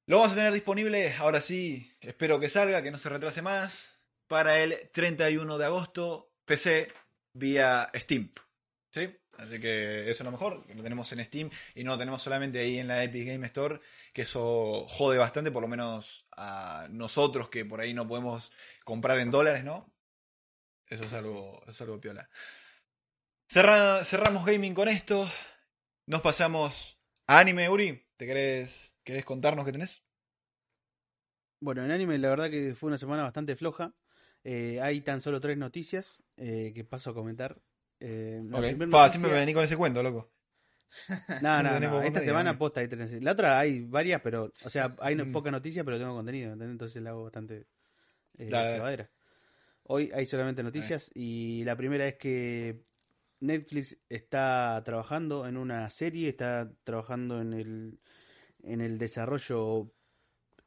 Lo vamos a tener disponible, ahora sí, espero que salga, que no se retrase más, para el 31 de agosto, PC vía Steam. ¿Sí? Así que eso es lo mejor, lo tenemos en Steam y no lo tenemos solamente ahí en la Epic Game Store, que eso jode bastante, por lo menos a nosotros que por ahí no podemos comprar en dólares, ¿no? Eso es algo, es algo piola. Cerra- cerramos gaming con esto. Nos pasamos a anime, Uri. ¿Te querés, querés contarnos qué tenés? Bueno, en anime la verdad que fue una semana bastante floja. Eh, hay tan solo tres noticias eh, que paso a comentar. Eh, la Ok. primer Fa, noticia- siempre me vení con ese cuento, loco. No, no, no. Esta semana posta hay tres. La otra hay varias, pero, o sea, hay no- Mm. poca noticia, pero tengo contenido, ¿entendés? Entonces la hago bastante eh. Hoy hay solamente noticias y la primera es que Netflix está trabajando en una serie, está trabajando en el, en el desarrollo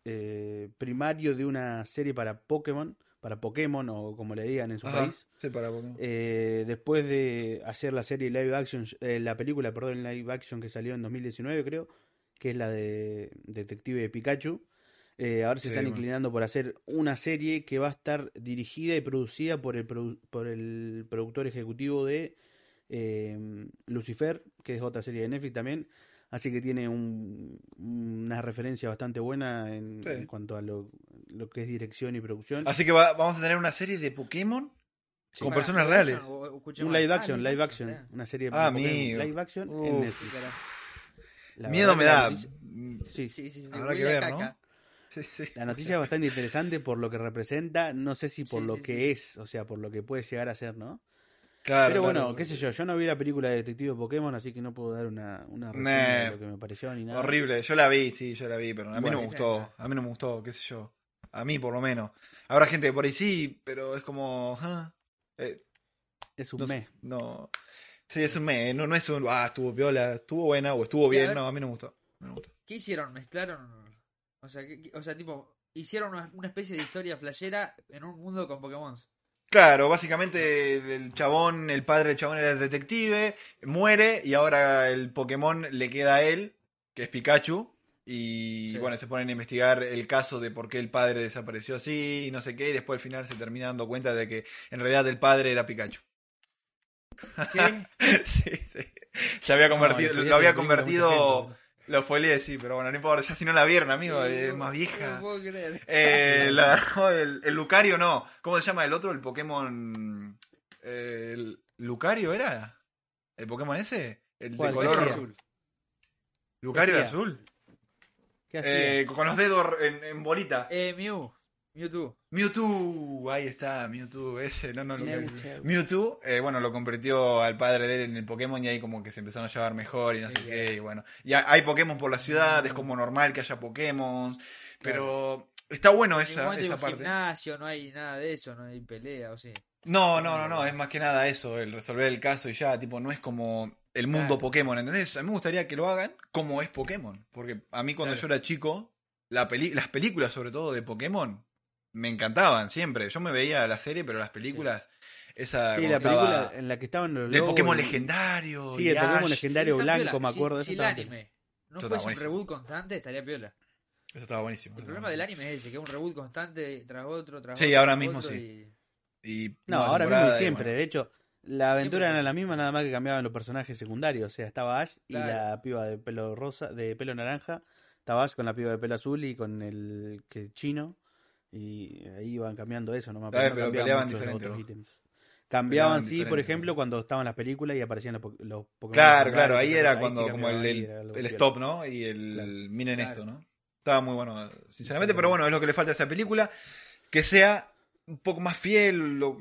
eh, primario de una serie para Pokémon, para Pokémon o como le digan en su Ajá. país. Sí, para Pokémon. Eh, después de hacer la serie live action, eh, la película, perdón, live action que salió en 2019 creo, que es la de Detective Pikachu, eh, ahora se Sí, están bueno. inclinando por hacer una serie que va a estar dirigida y producida por el, produ- por el productor ejecutivo de eh, Lucifer, que es otra serie de Netflix también. Así que tiene un- una referencia bastante buena en, Sí. en cuanto a lo, lo que es dirección y producción. Así que va- vamos a tener una serie de Pokémon con personas ¿live reales. o- Un live Ah, action, live action, una serie Ah, de Pokémon amigo. live action en. Netflix. La Miedo verdad me da. noticia- Sí, Sí, sí, sí. Habrá que ver, caca. ¿no? Sí, sí. la noticia es bastante interesante por lo que representa, no sé si por Sí, lo sí, que sí. es, o sea, por lo que puede llegar a ser, ¿no? Claro, Pero claro. bueno, qué sé yo, yo no vi la película de Detective Pokémon, así que no puedo dar una, una reseña Nah. de lo que me pareció ni nada. Horrible. Yo la vi, sí, yo la vi, pero a mí Bueno. no me gustó. A mí no me gustó, qué sé yo. A mí, por lo menos. Habrá gente que por ahí sí, pero es como. ah, eh, Es un no, mes. no. Sí, es un me. No, no es un. Ah, estuvo piola, estuvo buena o estuvo bien. No, a mí no me gustó. No me gustó. ¿Qué hicieron? ¿Mezclaron? O sea, ¿qué- qué- o sea, tipo, hicieron una, una especie de historia flashera en un mundo con Pokémon. Claro, básicamente el chabón, el padre del chabón era el detective, muere y ahora el Pokémon le queda a él, que es Pikachu, y Sí. bueno, se ponen a investigar el caso de por qué el padre desapareció así y no sé qué, y después al final se termina dando cuenta de que en realidad el padre era Pikachu. ¿Qué? sí, sí. Se había convertido, No, lo había convertido, lo fue sí, pero bueno, no importa, ya si no la vieron, amigo, es No, más No vieja. lo puedo creer. Eh, la el, el Lucario, no. ¿Cómo se llama el otro? El Pokémon. eh, el Lucario era? ¿El Pokémon ese? El de color azul. Lucario ¿Qué de azul. ¿Qué hacía? Eh, con los dedos en, en bolita. Eh, Mew. Mewtwo. Mewtwo, ahí está, Mewtwo, ese, no, no. Mewtwo. Mewtwo, eh, bueno, lo convirtió al padre de él en el Pokémon y ahí como que se empezaron a llevar mejor y no sé Sí, qué, y bueno. Y ha- hay Pokémon por la ciudad, es como normal que haya Pokémon, pero está bueno esa, esa parte. gimnasio, no hay nada de eso, no hay pelea o sí. No, no, no, no, es más que nada eso, el resolver el caso y ya, tipo, no es como el mundo Claro. Pokémon, ¿entendés? A mí me gustaría que lo hagan como es Pokémon, porque a mí cuando Claro. yo era chico, la peli las películas sobre todo de Pokémon me encantaban siempre. Yo me veía la serie, pero las películas, esa Sí, cuando la película estaba- en la que estaban los lobos Pokémon y- legendario. Sí, el Pokémon Ash. legendario blanco, piola. me Si- acuerdo de Si, eso. el anime no Eso fuese un reboot constante, estaría piola. Eso estaba buenísimo. El problema del anime es ese, que es un reboot constante tras otro, tras Sí, otro. ahora tras mismo otro sí. y- Y No, ahora mismo y siempre. bueno. De hecho, la aventura Siempre. era la misma, nada más que cambiaban los personajes secundarios. O sea, estaba Ash y la piba de pelo rosa, de pelo naranja. Estaba Ash con la piba de pelo azul y con el que chino. Y ahí iban cambiando eso, nomás. No cambiaban peleaban mucho los diferente, otros vos. ítems. Cambiaban, Peleaban sí, por ejemplo, cuando estaban las películas y aparecían los, po- los Pokémon. Claro, claro, ahí era cuando sí como el, el- stop, ¿no? Y el, Claro. miren Claro. esto, ¿no? Estaba muy bueno, sinceramente, pero bueno, es lo que le falta a esa película, que sea un poco más fiel, lo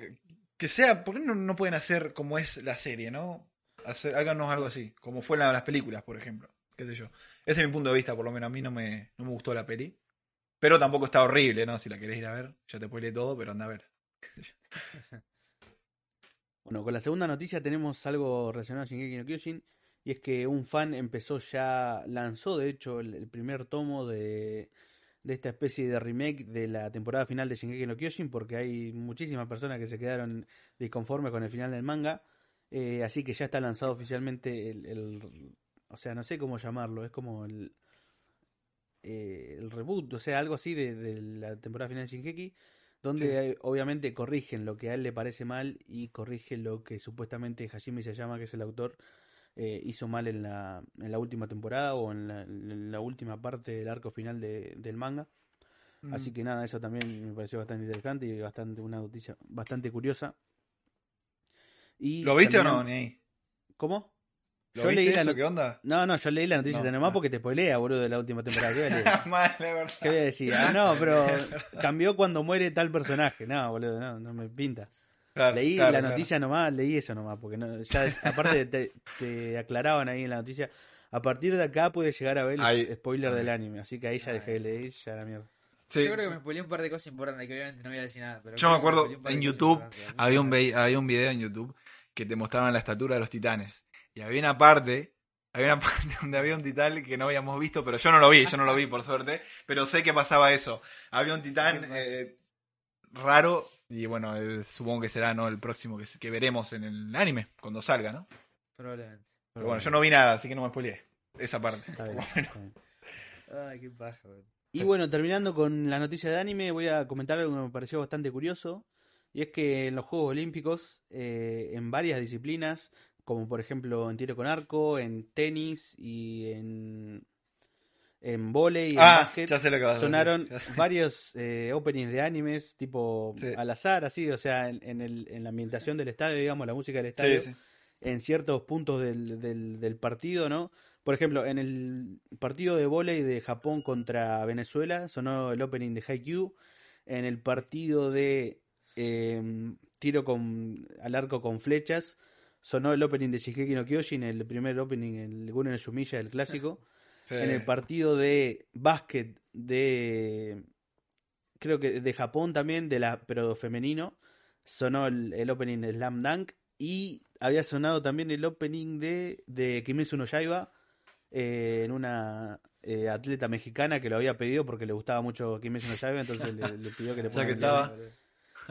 que, sea, ¿por qué no, no pueden hacer como es la serie, ¿no? Hacer, háganos algo así, como fue la- las películas, por ejemplo, qué sé yo. Ese es mi punto de vista, por lo menos a mí no me, no me gustó la peli, pero tampoco está horrible, ¿no? Si la querés ir a ver, ya te spoilé todo, pero anda a ver. Bueno, con la segunda noticia tenemos algo relacionado a Shingeki no Kyojin y es que un fan empezó ya, lanzó de hecho el primer tomo de, de esta especie de remake de la temporada final de Shingeki no Kyojin porque hay muchísimas personas que se quedaron disconformes con el final del manga, eh, así que ya está lanzado oficialmente el, el- o sea, no sé cómo llamarlo, es como el, eh, el reboot, o sea, algo así de, de la temporada final de Shingeki donde Sí. obviamente corrigen lo que a él le parece mal y corrigen lo que supuestamente Hajime Isayama, que es el autor, eh, hizo mal en la, en la última temporada o en la, en la última parte del arco final de- del manga. Así Mm. que nada, eso también me pareció bastante interesante y bastante una noticia bastante curiosa. Y ¿Lo viste o no? ahí. ¿Cómo? ¿Lo Yo viste leí la eso? no- ¿Qué onda? No, no, yo leí la noticia No, de nomás porque te spoilea, boludo, de la última temporada. ¿Qué la verdad. ¿Qué voy a decir? Ah, no, pero cambió cuando muere tal personaje. No, boludo, no, no me pinta. Claro, Leí claro, la claro. noticia nomás, leí eso nomás, porque no, ya es- aparte te, te aclaraban ahí en la noticia, a partir de acá puedes llegar a ver el Ahí. spoiler del anime, así que ahí ya dejé de leer, ya la mierda. Sí. Yo creo que me spoileé un par de cosas importantes que obviamente no voy a decir nada. Pero Yo me acuerdo en YouTube había un, había un video en YouTube que te mostraban la estatura de los titanes. Y había una parte, había una parte donde había un titán que no habíamos visto, pero yo no lo vi, yo no lo vi por suerte, pero sé que pasaba eso. Había un titán eh, raro y bueno, eh, supongo que será no el próximo que, que veremos en el anime cuando salga, ¿no? Probablemente. Pero bueno, yo no vi nada, así que no me spoileé esa parte. Ay, qué paja. Y bueno, terminando con la noticia de anime, voy a comentar algo que me pareció bastante curioso. Y es que en los Juegos Olímpicos, eh, en varias disciplinas, como por ejemplo en tiro con arco, en tenis y en, en volei, y en Ah, básquet, ya sé lo que vas a decir, sonaron varios eh, openings de animes, tipo Sí. al azar, así, o sea, en, en el- en la ambientación del estadio, digamos, la música del estadio Sí, sí. en ciertos puntos del, del, del partido, ¿no? Por ejemplo, en el partido de vóley de Japón contra Venezuela sonó el opening de Haikyuu. En el partido de eh, tiro con, al arco con flechas sonó el opening de Shigeki no Kyojin, el primer opening, el Gunen Shumilla, el clásico. Sí. En el partido de básquet de creo que de Japón también, de la pero femenino, sonó el, el opening de Slam Dunk y había sonado también el opening de, de Kimetsu no Yaiba eh, en una eh, atleta mexicana que lo había pedido porque le gustaba mucho Kimetsu no Yaiba, entonces le, le pidió que le Ya ponga que el estaba. opening.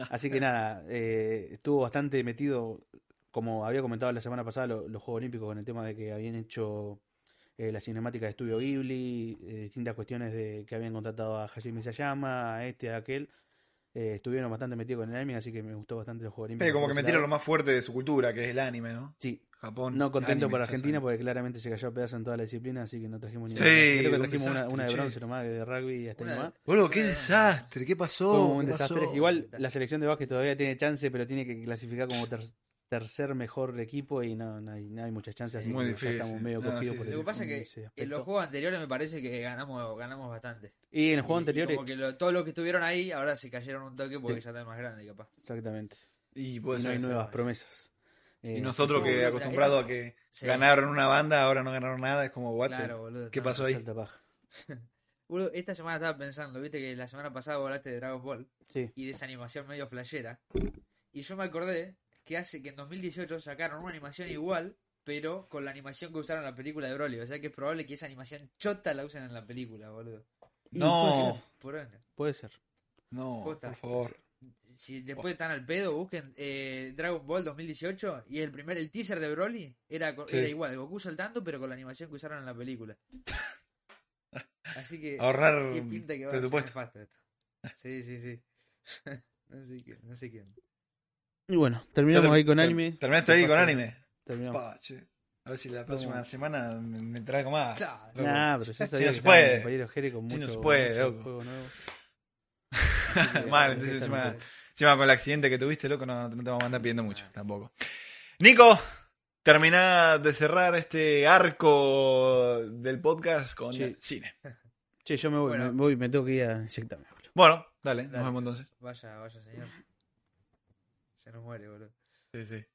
Así que nada, eh, estuvo bastante metido, como había comentado la semana pasada, lo- los Juegos Olímpicos con el tema de que habían hecho eh, la cinemática de Estudio Ghibli, eh, distintas cuestiones de que habían contratado a Hajime Isayama, a este, a aquel. Eh, estuvieron bastante metidos con el anime, así que me gustó bastante los Juegos Olímpicos. Sí, como por que metieron lo más fuerte de su cultura, que es el anime, ¿no? Sí, Japón. no contento anime, por Argentina porque claramente se cayó a pedazos en toda la disciplina, así que no trajimos ni Sí. Creo que trajimos una, desastre, una de bronce nomás de rugby y hasta nomás. Boludo, qué desastre, ¿qué pasó? Fue un ¿Qué desastre. pasó? Igual la selección de básquet todavía tiene chance, pero tiene que clasificar como ter- tercer mejor equipo y no, no, hay, no hay muchas chances, Sí, así muy que difícil. ya estamos medio No, cogidos sí, por sí. el- Lo que pasa es que en los juegos anteriores me parece que ganamos ganamos bastante. Y en el juego Y- y anterior, como que lo- todos los que estuvieron ahí ahora se cayeron un toque porque Sí. ya están más grandes, capaz. exactamente. Y no hay eso. nuevas promesas. Y Eh, nosotros que acostumbrados a que Sí. ganaron una banda, ahora no ganaron nada, es como, what Claro, boludo. ¿Qué no, pasó ahí? salta paja. Boludo, esta semana estaba pensando, viste que la semana pasada volaste de Dragon Ball Sí. y de esa animación medio flashera. Y yo me acordé que hace que en 2018 sacaron una animación igual, pero con la animación que usaron en la película de Broly. O sea que es probable que esa animación chota la usen en la película, boludo. No, Por ende. Puede ser. no, por favor. Si después están al pedo, busquen eh, Dragon Ball 2018 y el primer el teaser de Broly era, Sí. era igual, Goku saltando, pero con la animación que usaron en la película. Así que Ahorrar qué pinta que va a ser presupuesto. nefasto esto. Sí, sí, sí. no sé quién, no sé quién. Y bueno, terminamos ahí con ter- anime. Terminaste ¿Qué ahí con anime. Terminamos. Pa. A ver si la próxima ¿Cómo? semana me, me traigo más. Claro. loco. Nah, pero yo Sí, sabía no que se puede. con mucho, no se puede, mucho loco. juego nuevo. Mal, entonces encima, encima con el accidente que tuviste, loco, no, no te vamos a andar pidiendo mucho, tampoco. Nico, terminá de cerrar este arco del podcast con Sí. el cine. Che, yo me voy, Bueno. me, voy, me tengo que ir a inyectarme. Bueno, dale, nos Dale. vemos entonces. Vaya, vaya, señor. Se nos muere, boludo. Sí, sí.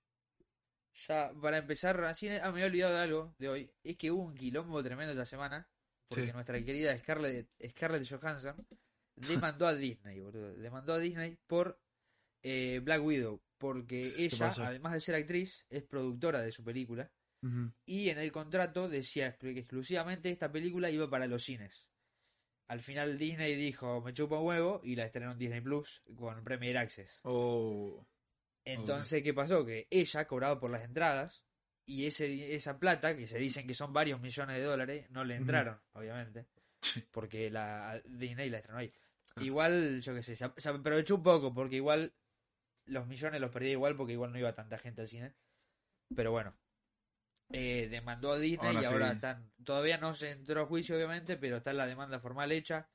Ya, para empezar, así, ah, me había olvidado de algo de hoy. Es que hubo un quilombo tremendo esta semana. Porque Sí. nuestra querida Scarlett, Scarlett Johansson demandó a Disney, boludo. Demandó a Disney por eh, Black Widow. Porque ella, además de ser actriz, es productora de su película. Y en el contrato decía que exclusivamente esta película iba para los cines. Al final Disney dijo, me chupa un huevo, y la estrenó en Disney Plus con Premier Access. Oh, Entonces, ¿qué pasó? Que ella cobraba por las entradas y ese, esa plata, que se dicen que son varios millones de dólares, no le entraron, obviamente. Porque la Disney la estrenó ahí. Ah. Igual, yo qué sé, se, ap- se aprovechó un poco porque igual los millones los perdía igual porque igual no iba tanta gente al cine. Pero bueno. Eh, demandó a Disney Ahora y ahora están. Todavía no se entró a juicio, obviamente, pero está la demanda formal hecha.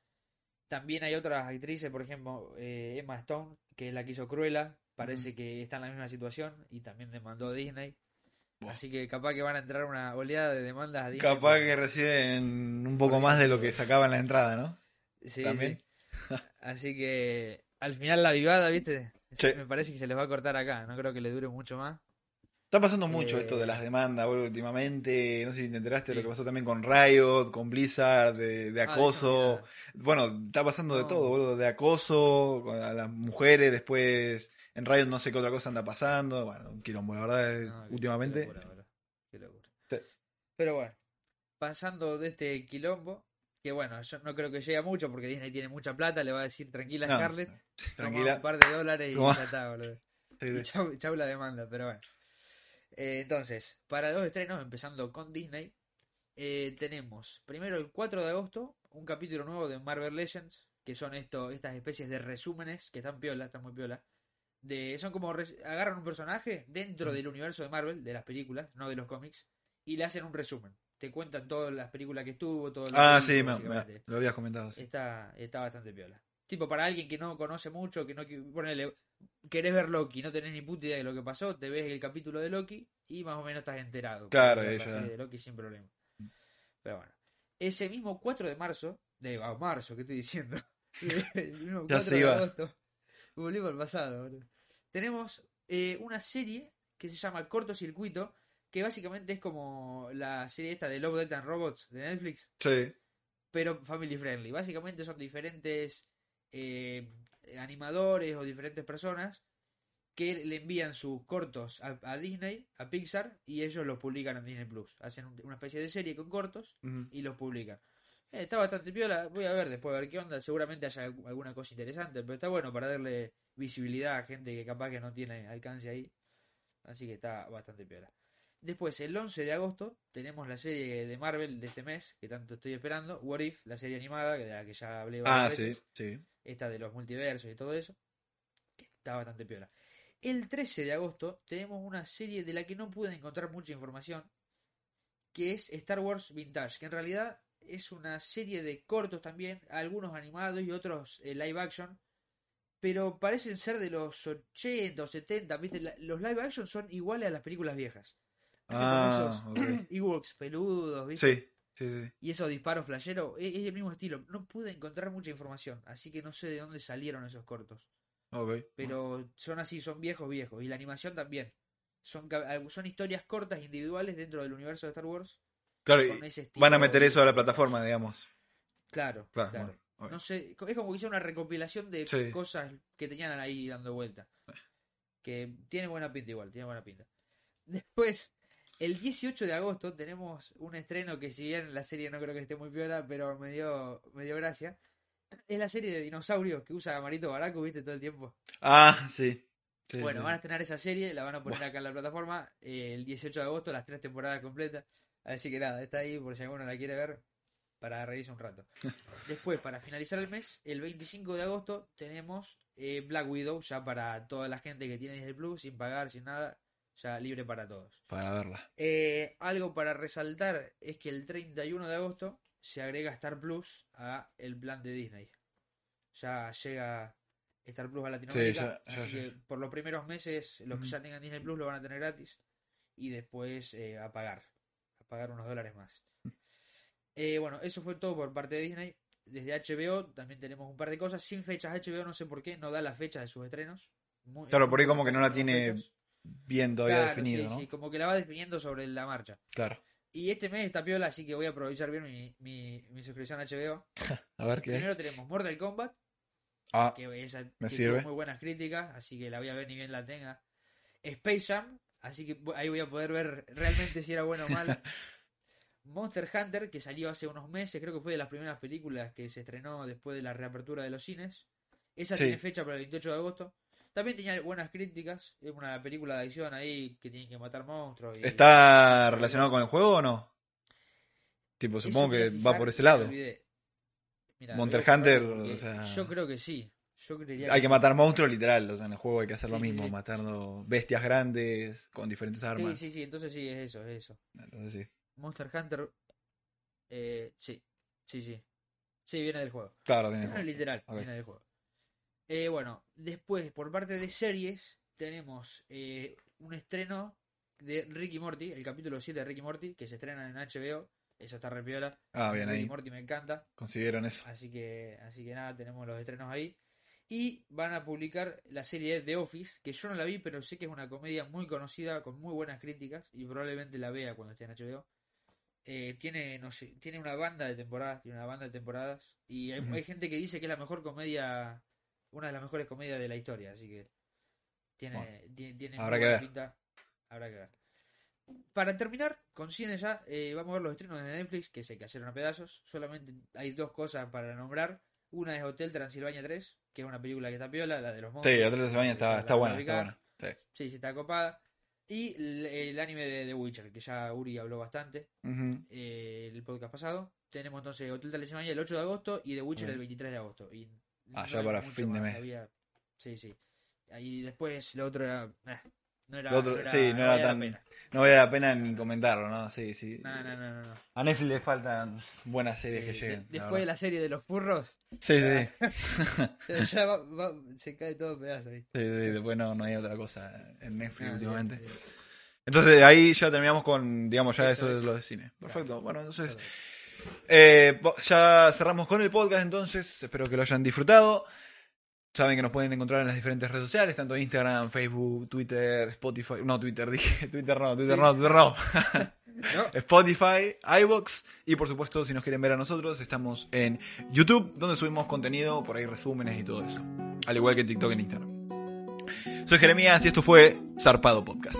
También hay otras actrices, por ejemplo, eh, Emma Stone, que es la que hizo Cruella, parece que está en la misma situación y también demandó a Disney. Así que capaz que van a entrar una oleada de demandas a Disney. Capaz que reciben un poco más de lo que sacaban en la entrada, ¿no? Sí, también. sí. Así que al final la vivada, ¿viste? Sí. Me parece que se les va a cortar acá. No creo que le dure mucho más. Está pasando mucho Eh, esto de las demandas boludo, últimamente. No sé si te enteraste de lo que pasó también con Riot, con Blizzard, de, de Ah, acoso. Bueno, está pasando de todo, boludo, de acoso a las mujeres, después en Riot no sé qué otra cosa anda pasando. Bueno, un quilombo, la verdad, No, últimamente. Qué locura. Qué locura. Sí. Pero bueno, pasando de este quilombo, que bueno, yo no creo que llegue a mucho porque Disney tiene mucha plata, le va a decir tranquila No, Scarlett, toma Tranquila. un par de dólares y ya está, boludo. Sí, Y sí. chau, chau la demanda, pero bueno. Eh, entonces, para los estrenos, empezando con Disney, eh, tenemos primero el 4 de agosto un capítulo nuevo de Marvel Legends, que son esto, estas especies de resúmenes que están piola, están muy piola. De, son como agarran un personaje dentro del universo de Marvel, de las películas, no de los cómics, y le hacen un resumen. Te cuentan todas las películas que estuvo, todo lo Ah, que sí, hizo, me- lo habías comentado. sí. Está, está bastante piola. Tipo, para alguien que no conoce mucho, que no ponele, querés ver Loki, no tenés ni puta idea de lo que pasó, te ves el capítulo de Loki y más o menos estás enterado. Claro, ella- de Loki sin problema. Pero bueno. Ese mismo 4 de marzo, de ah, marzo, ¿qué estoy diciendo? el mismo Ya 4 se de iba. agosto. Volvimos al pasado, boludo. Tenemos eh, una serie que se llama Cortocircuito, que básicamente es como la serie esta de Love, Death and Robots de Netflix Sí. pero family friendly. Básicamente son diferentes eh, animadores o diferentes personas que le envían sus cortos a, a Disney, a Pixar, y ellos los publican en Disney Plus. Hacen un- una especie de serie con cortos y los publican. Eh, está bastante piola, voy a ver después a ver qué onda. Seguramente haya algu- alguna cosa interesante, pero está bueno para darle visibilidad a gente que capaz que no tiene alcance ahí. Así que está bastante piola. Después, el 11 de agosto, tenemos la serie de Marvel de este mes, que tanto estoy esperando, What If, la serie animada, de la que ya hablé Ah, varias sí, veces, sí. Esta de los multiversos y todo eso, que está bastante piola. El 13 de agosto tenemos una serie de la que no pude encontrar mucha información, que es Star Wars Vintage, que en realidad es una serie de cortos también, algunos animados y otros eh, live action, pero parecen ser de los 80 o 70, ¿viste? La- los live action son iguales a las películas viejas. Ah, esos ok. Ewoks peludos, ¿viste? Sí, sí, sí. Y esos disparos flasheros, es, es el mismo estilo. No pude encontrar mucha información, así que no sé de dónde salieron esos cortos. Ok. Pero son así, son viejos, viejos. Y la animación también. Son, son historias cortas individuales dentro del universo de Star Wars. Claro, van a meter de- eso a la plataforma, digamos. Claro, Claro, claro. bueno. No sé, es como que hice una recopilación de Sí. cosas que tenían ahí dando vuelta. Que tiene buena pinta igual, tiene buena pinta. Después, el 18 de agosto tenemos un estreno que si bien la serie no creo que esté muy piola, pero me dio, me dio gracia. Es la serie de dinosaurios que usa Marito Baraco, viste, todo el tiempo. Ah, sí. Sí, bueno, sí. van a estrenar esa serie, la van a poner acá en la plataforma eh, el 18 de agosto, las tres temporadas completas. Así que nada, está ahí por si alguno la quiere ver para reírse un rato. Después, para finalizar el mes, el 25 de agosto tenemos eh, Black Widow, ya para toda la gente que tiene Disney Plus, sin pagar, sin nada, ya libre para todos. Para verla. Eh, algo para resaltar es que el 31 de agosto se agrega Star Plus a el plan de Disney. Ya llega Star Plus a Latinoamérica, Sí, ya- ya así que por los primeros meses los que ya tengan Disney Plus lo van a tener gratis y después eh, a pagar, a pagar unos dólares más. Eh, bueno, eso fue todo por parte de Disney. Desde HBO también tenemos un par de cosas sin fechas. HBO no sé por qué no da las fechas de sus estrenos. Muy- Claro, por ahí como que no la tiene fechas. Bien todavía Claro, definido, sí, ¿no? sí, como que la va definiendo sobre la marcha. Claro. Y este mes está piola, así que voy a aprovechar bien mi, mi, mi suscripción a HBO. A ver qué. Primero tenemos Mortal Kombat, Ah, que esa Me que sirve. tuvo muy buenas críticas, así que la voy a ver ni bien la tenga. Space Jam, así que ahí voy a poder ver realmente si era bueno o mal. Monster Hunter, que salió hace unos meses, creo que fue de las primeras películas que se estrenó después de la reapertura de los cines. Esa Sí. tiene fecha para el 28 de agosto. También tenía buenas críticas, es una película de acción ahí que tienen que matar monstruos. y- ¿Está relacionado con el juego o no? Tipo, supongo que va por ese lado. Monster Hunter, o sea- Yo creo que sí. Yo creería Hay que sí. matar monstruos literal, o sea, en el juego hay que hacer lo Sí, sí, mismo, sí. matando bestias grandes con diferentes Sí, armas. sí, sí, entonces sí, es eso, es eso. Entonces sí. Monster Hunter. Eh, sí, sí, sí. Sí, viene del juego. Claro, tiene juego. Literal, viene del juego. Eh, bueno, después, por parte de series, tenemos eh, un estreno de Ricky Morty, el capítulo 7 de Ricky Morty, que se estrena en HBO. Eso está repiola. Ah, bien Ricky ahí. Morty me encanta. Consiguieron eso. Así que, así que nada, tenemos los estrenos ahí. Y van a publicar la serie The Office, que yo no la vi, pero sé que es una comedia muy conocida, con muy buenas críticas, y probablemente la vea cuando esté en HBO. Eh, tiene, no sé, tiene una banda de temporadas, tiene una banda de temporadas, y hay gente que dice que es la mejor comedia, una de las mejores comedias de la historia, así que tiene, Bueno, tiene, tiene habrá que ver. pinta. Habrá que ver. Para terminar, con cine ya, eh, vamos a ver los estrenos de Netflix que se cayeron a pedazos. Solamente hay dos cosas para nombrar. Una es Hotel Transilvania 3, que es una película que está piola, la de los Sí, monstruos. Hotel Transilvania está, está buena, está buena. Sí. Sí, sí, está copada. Y el, el anime de The Witcher, que ya Uri habló bastante Ujú. eh, el podcast pasado. Tenemos entonces Hotel Transilvania el 8 de agosto y The Witcher Bien. el 23 de agosto. Y Ah, no para fin de mes. había- Sí, sí. Y después lo otro era... eh, no era, Lo otro- no era, sí, no era valía tan-. No vale la pena ni comentarlo, ¿no? Sí, sí. No, no, no, no, no. A Netflix le faltan buenas series Sí, que lleguen. después de la serie de los furros, Sí, sí. ya va- va- se cae todo pedazo ahí. Sí, sí, después no, no hay otra cosa en Netflix últimamente. Entonces ahí ya terminamos con, digamos, ya Eso eso, es. lo de cine. Perfecto. Claro. Bueno, entonces. Eh, ya cerramos con el podcast entonces. Espero que lo hayan disfrutado. Saben que nos pueden encontrar en las diferentes redes sociales, tanto Instagram, Facebook, Twitter, Spotify. No, Twitter, dije. Twitter no, Twitter Sí. no, Twitter no. No, Spotify, iBox y por supuesto si nos quieren ver a nosotros estamos en YouTube donde subimos contenido, por ahí resúmenes y todo eso. Al igual que en TikTok en Instagram. Soy Jeremías y esto fue Zarpado Podcast.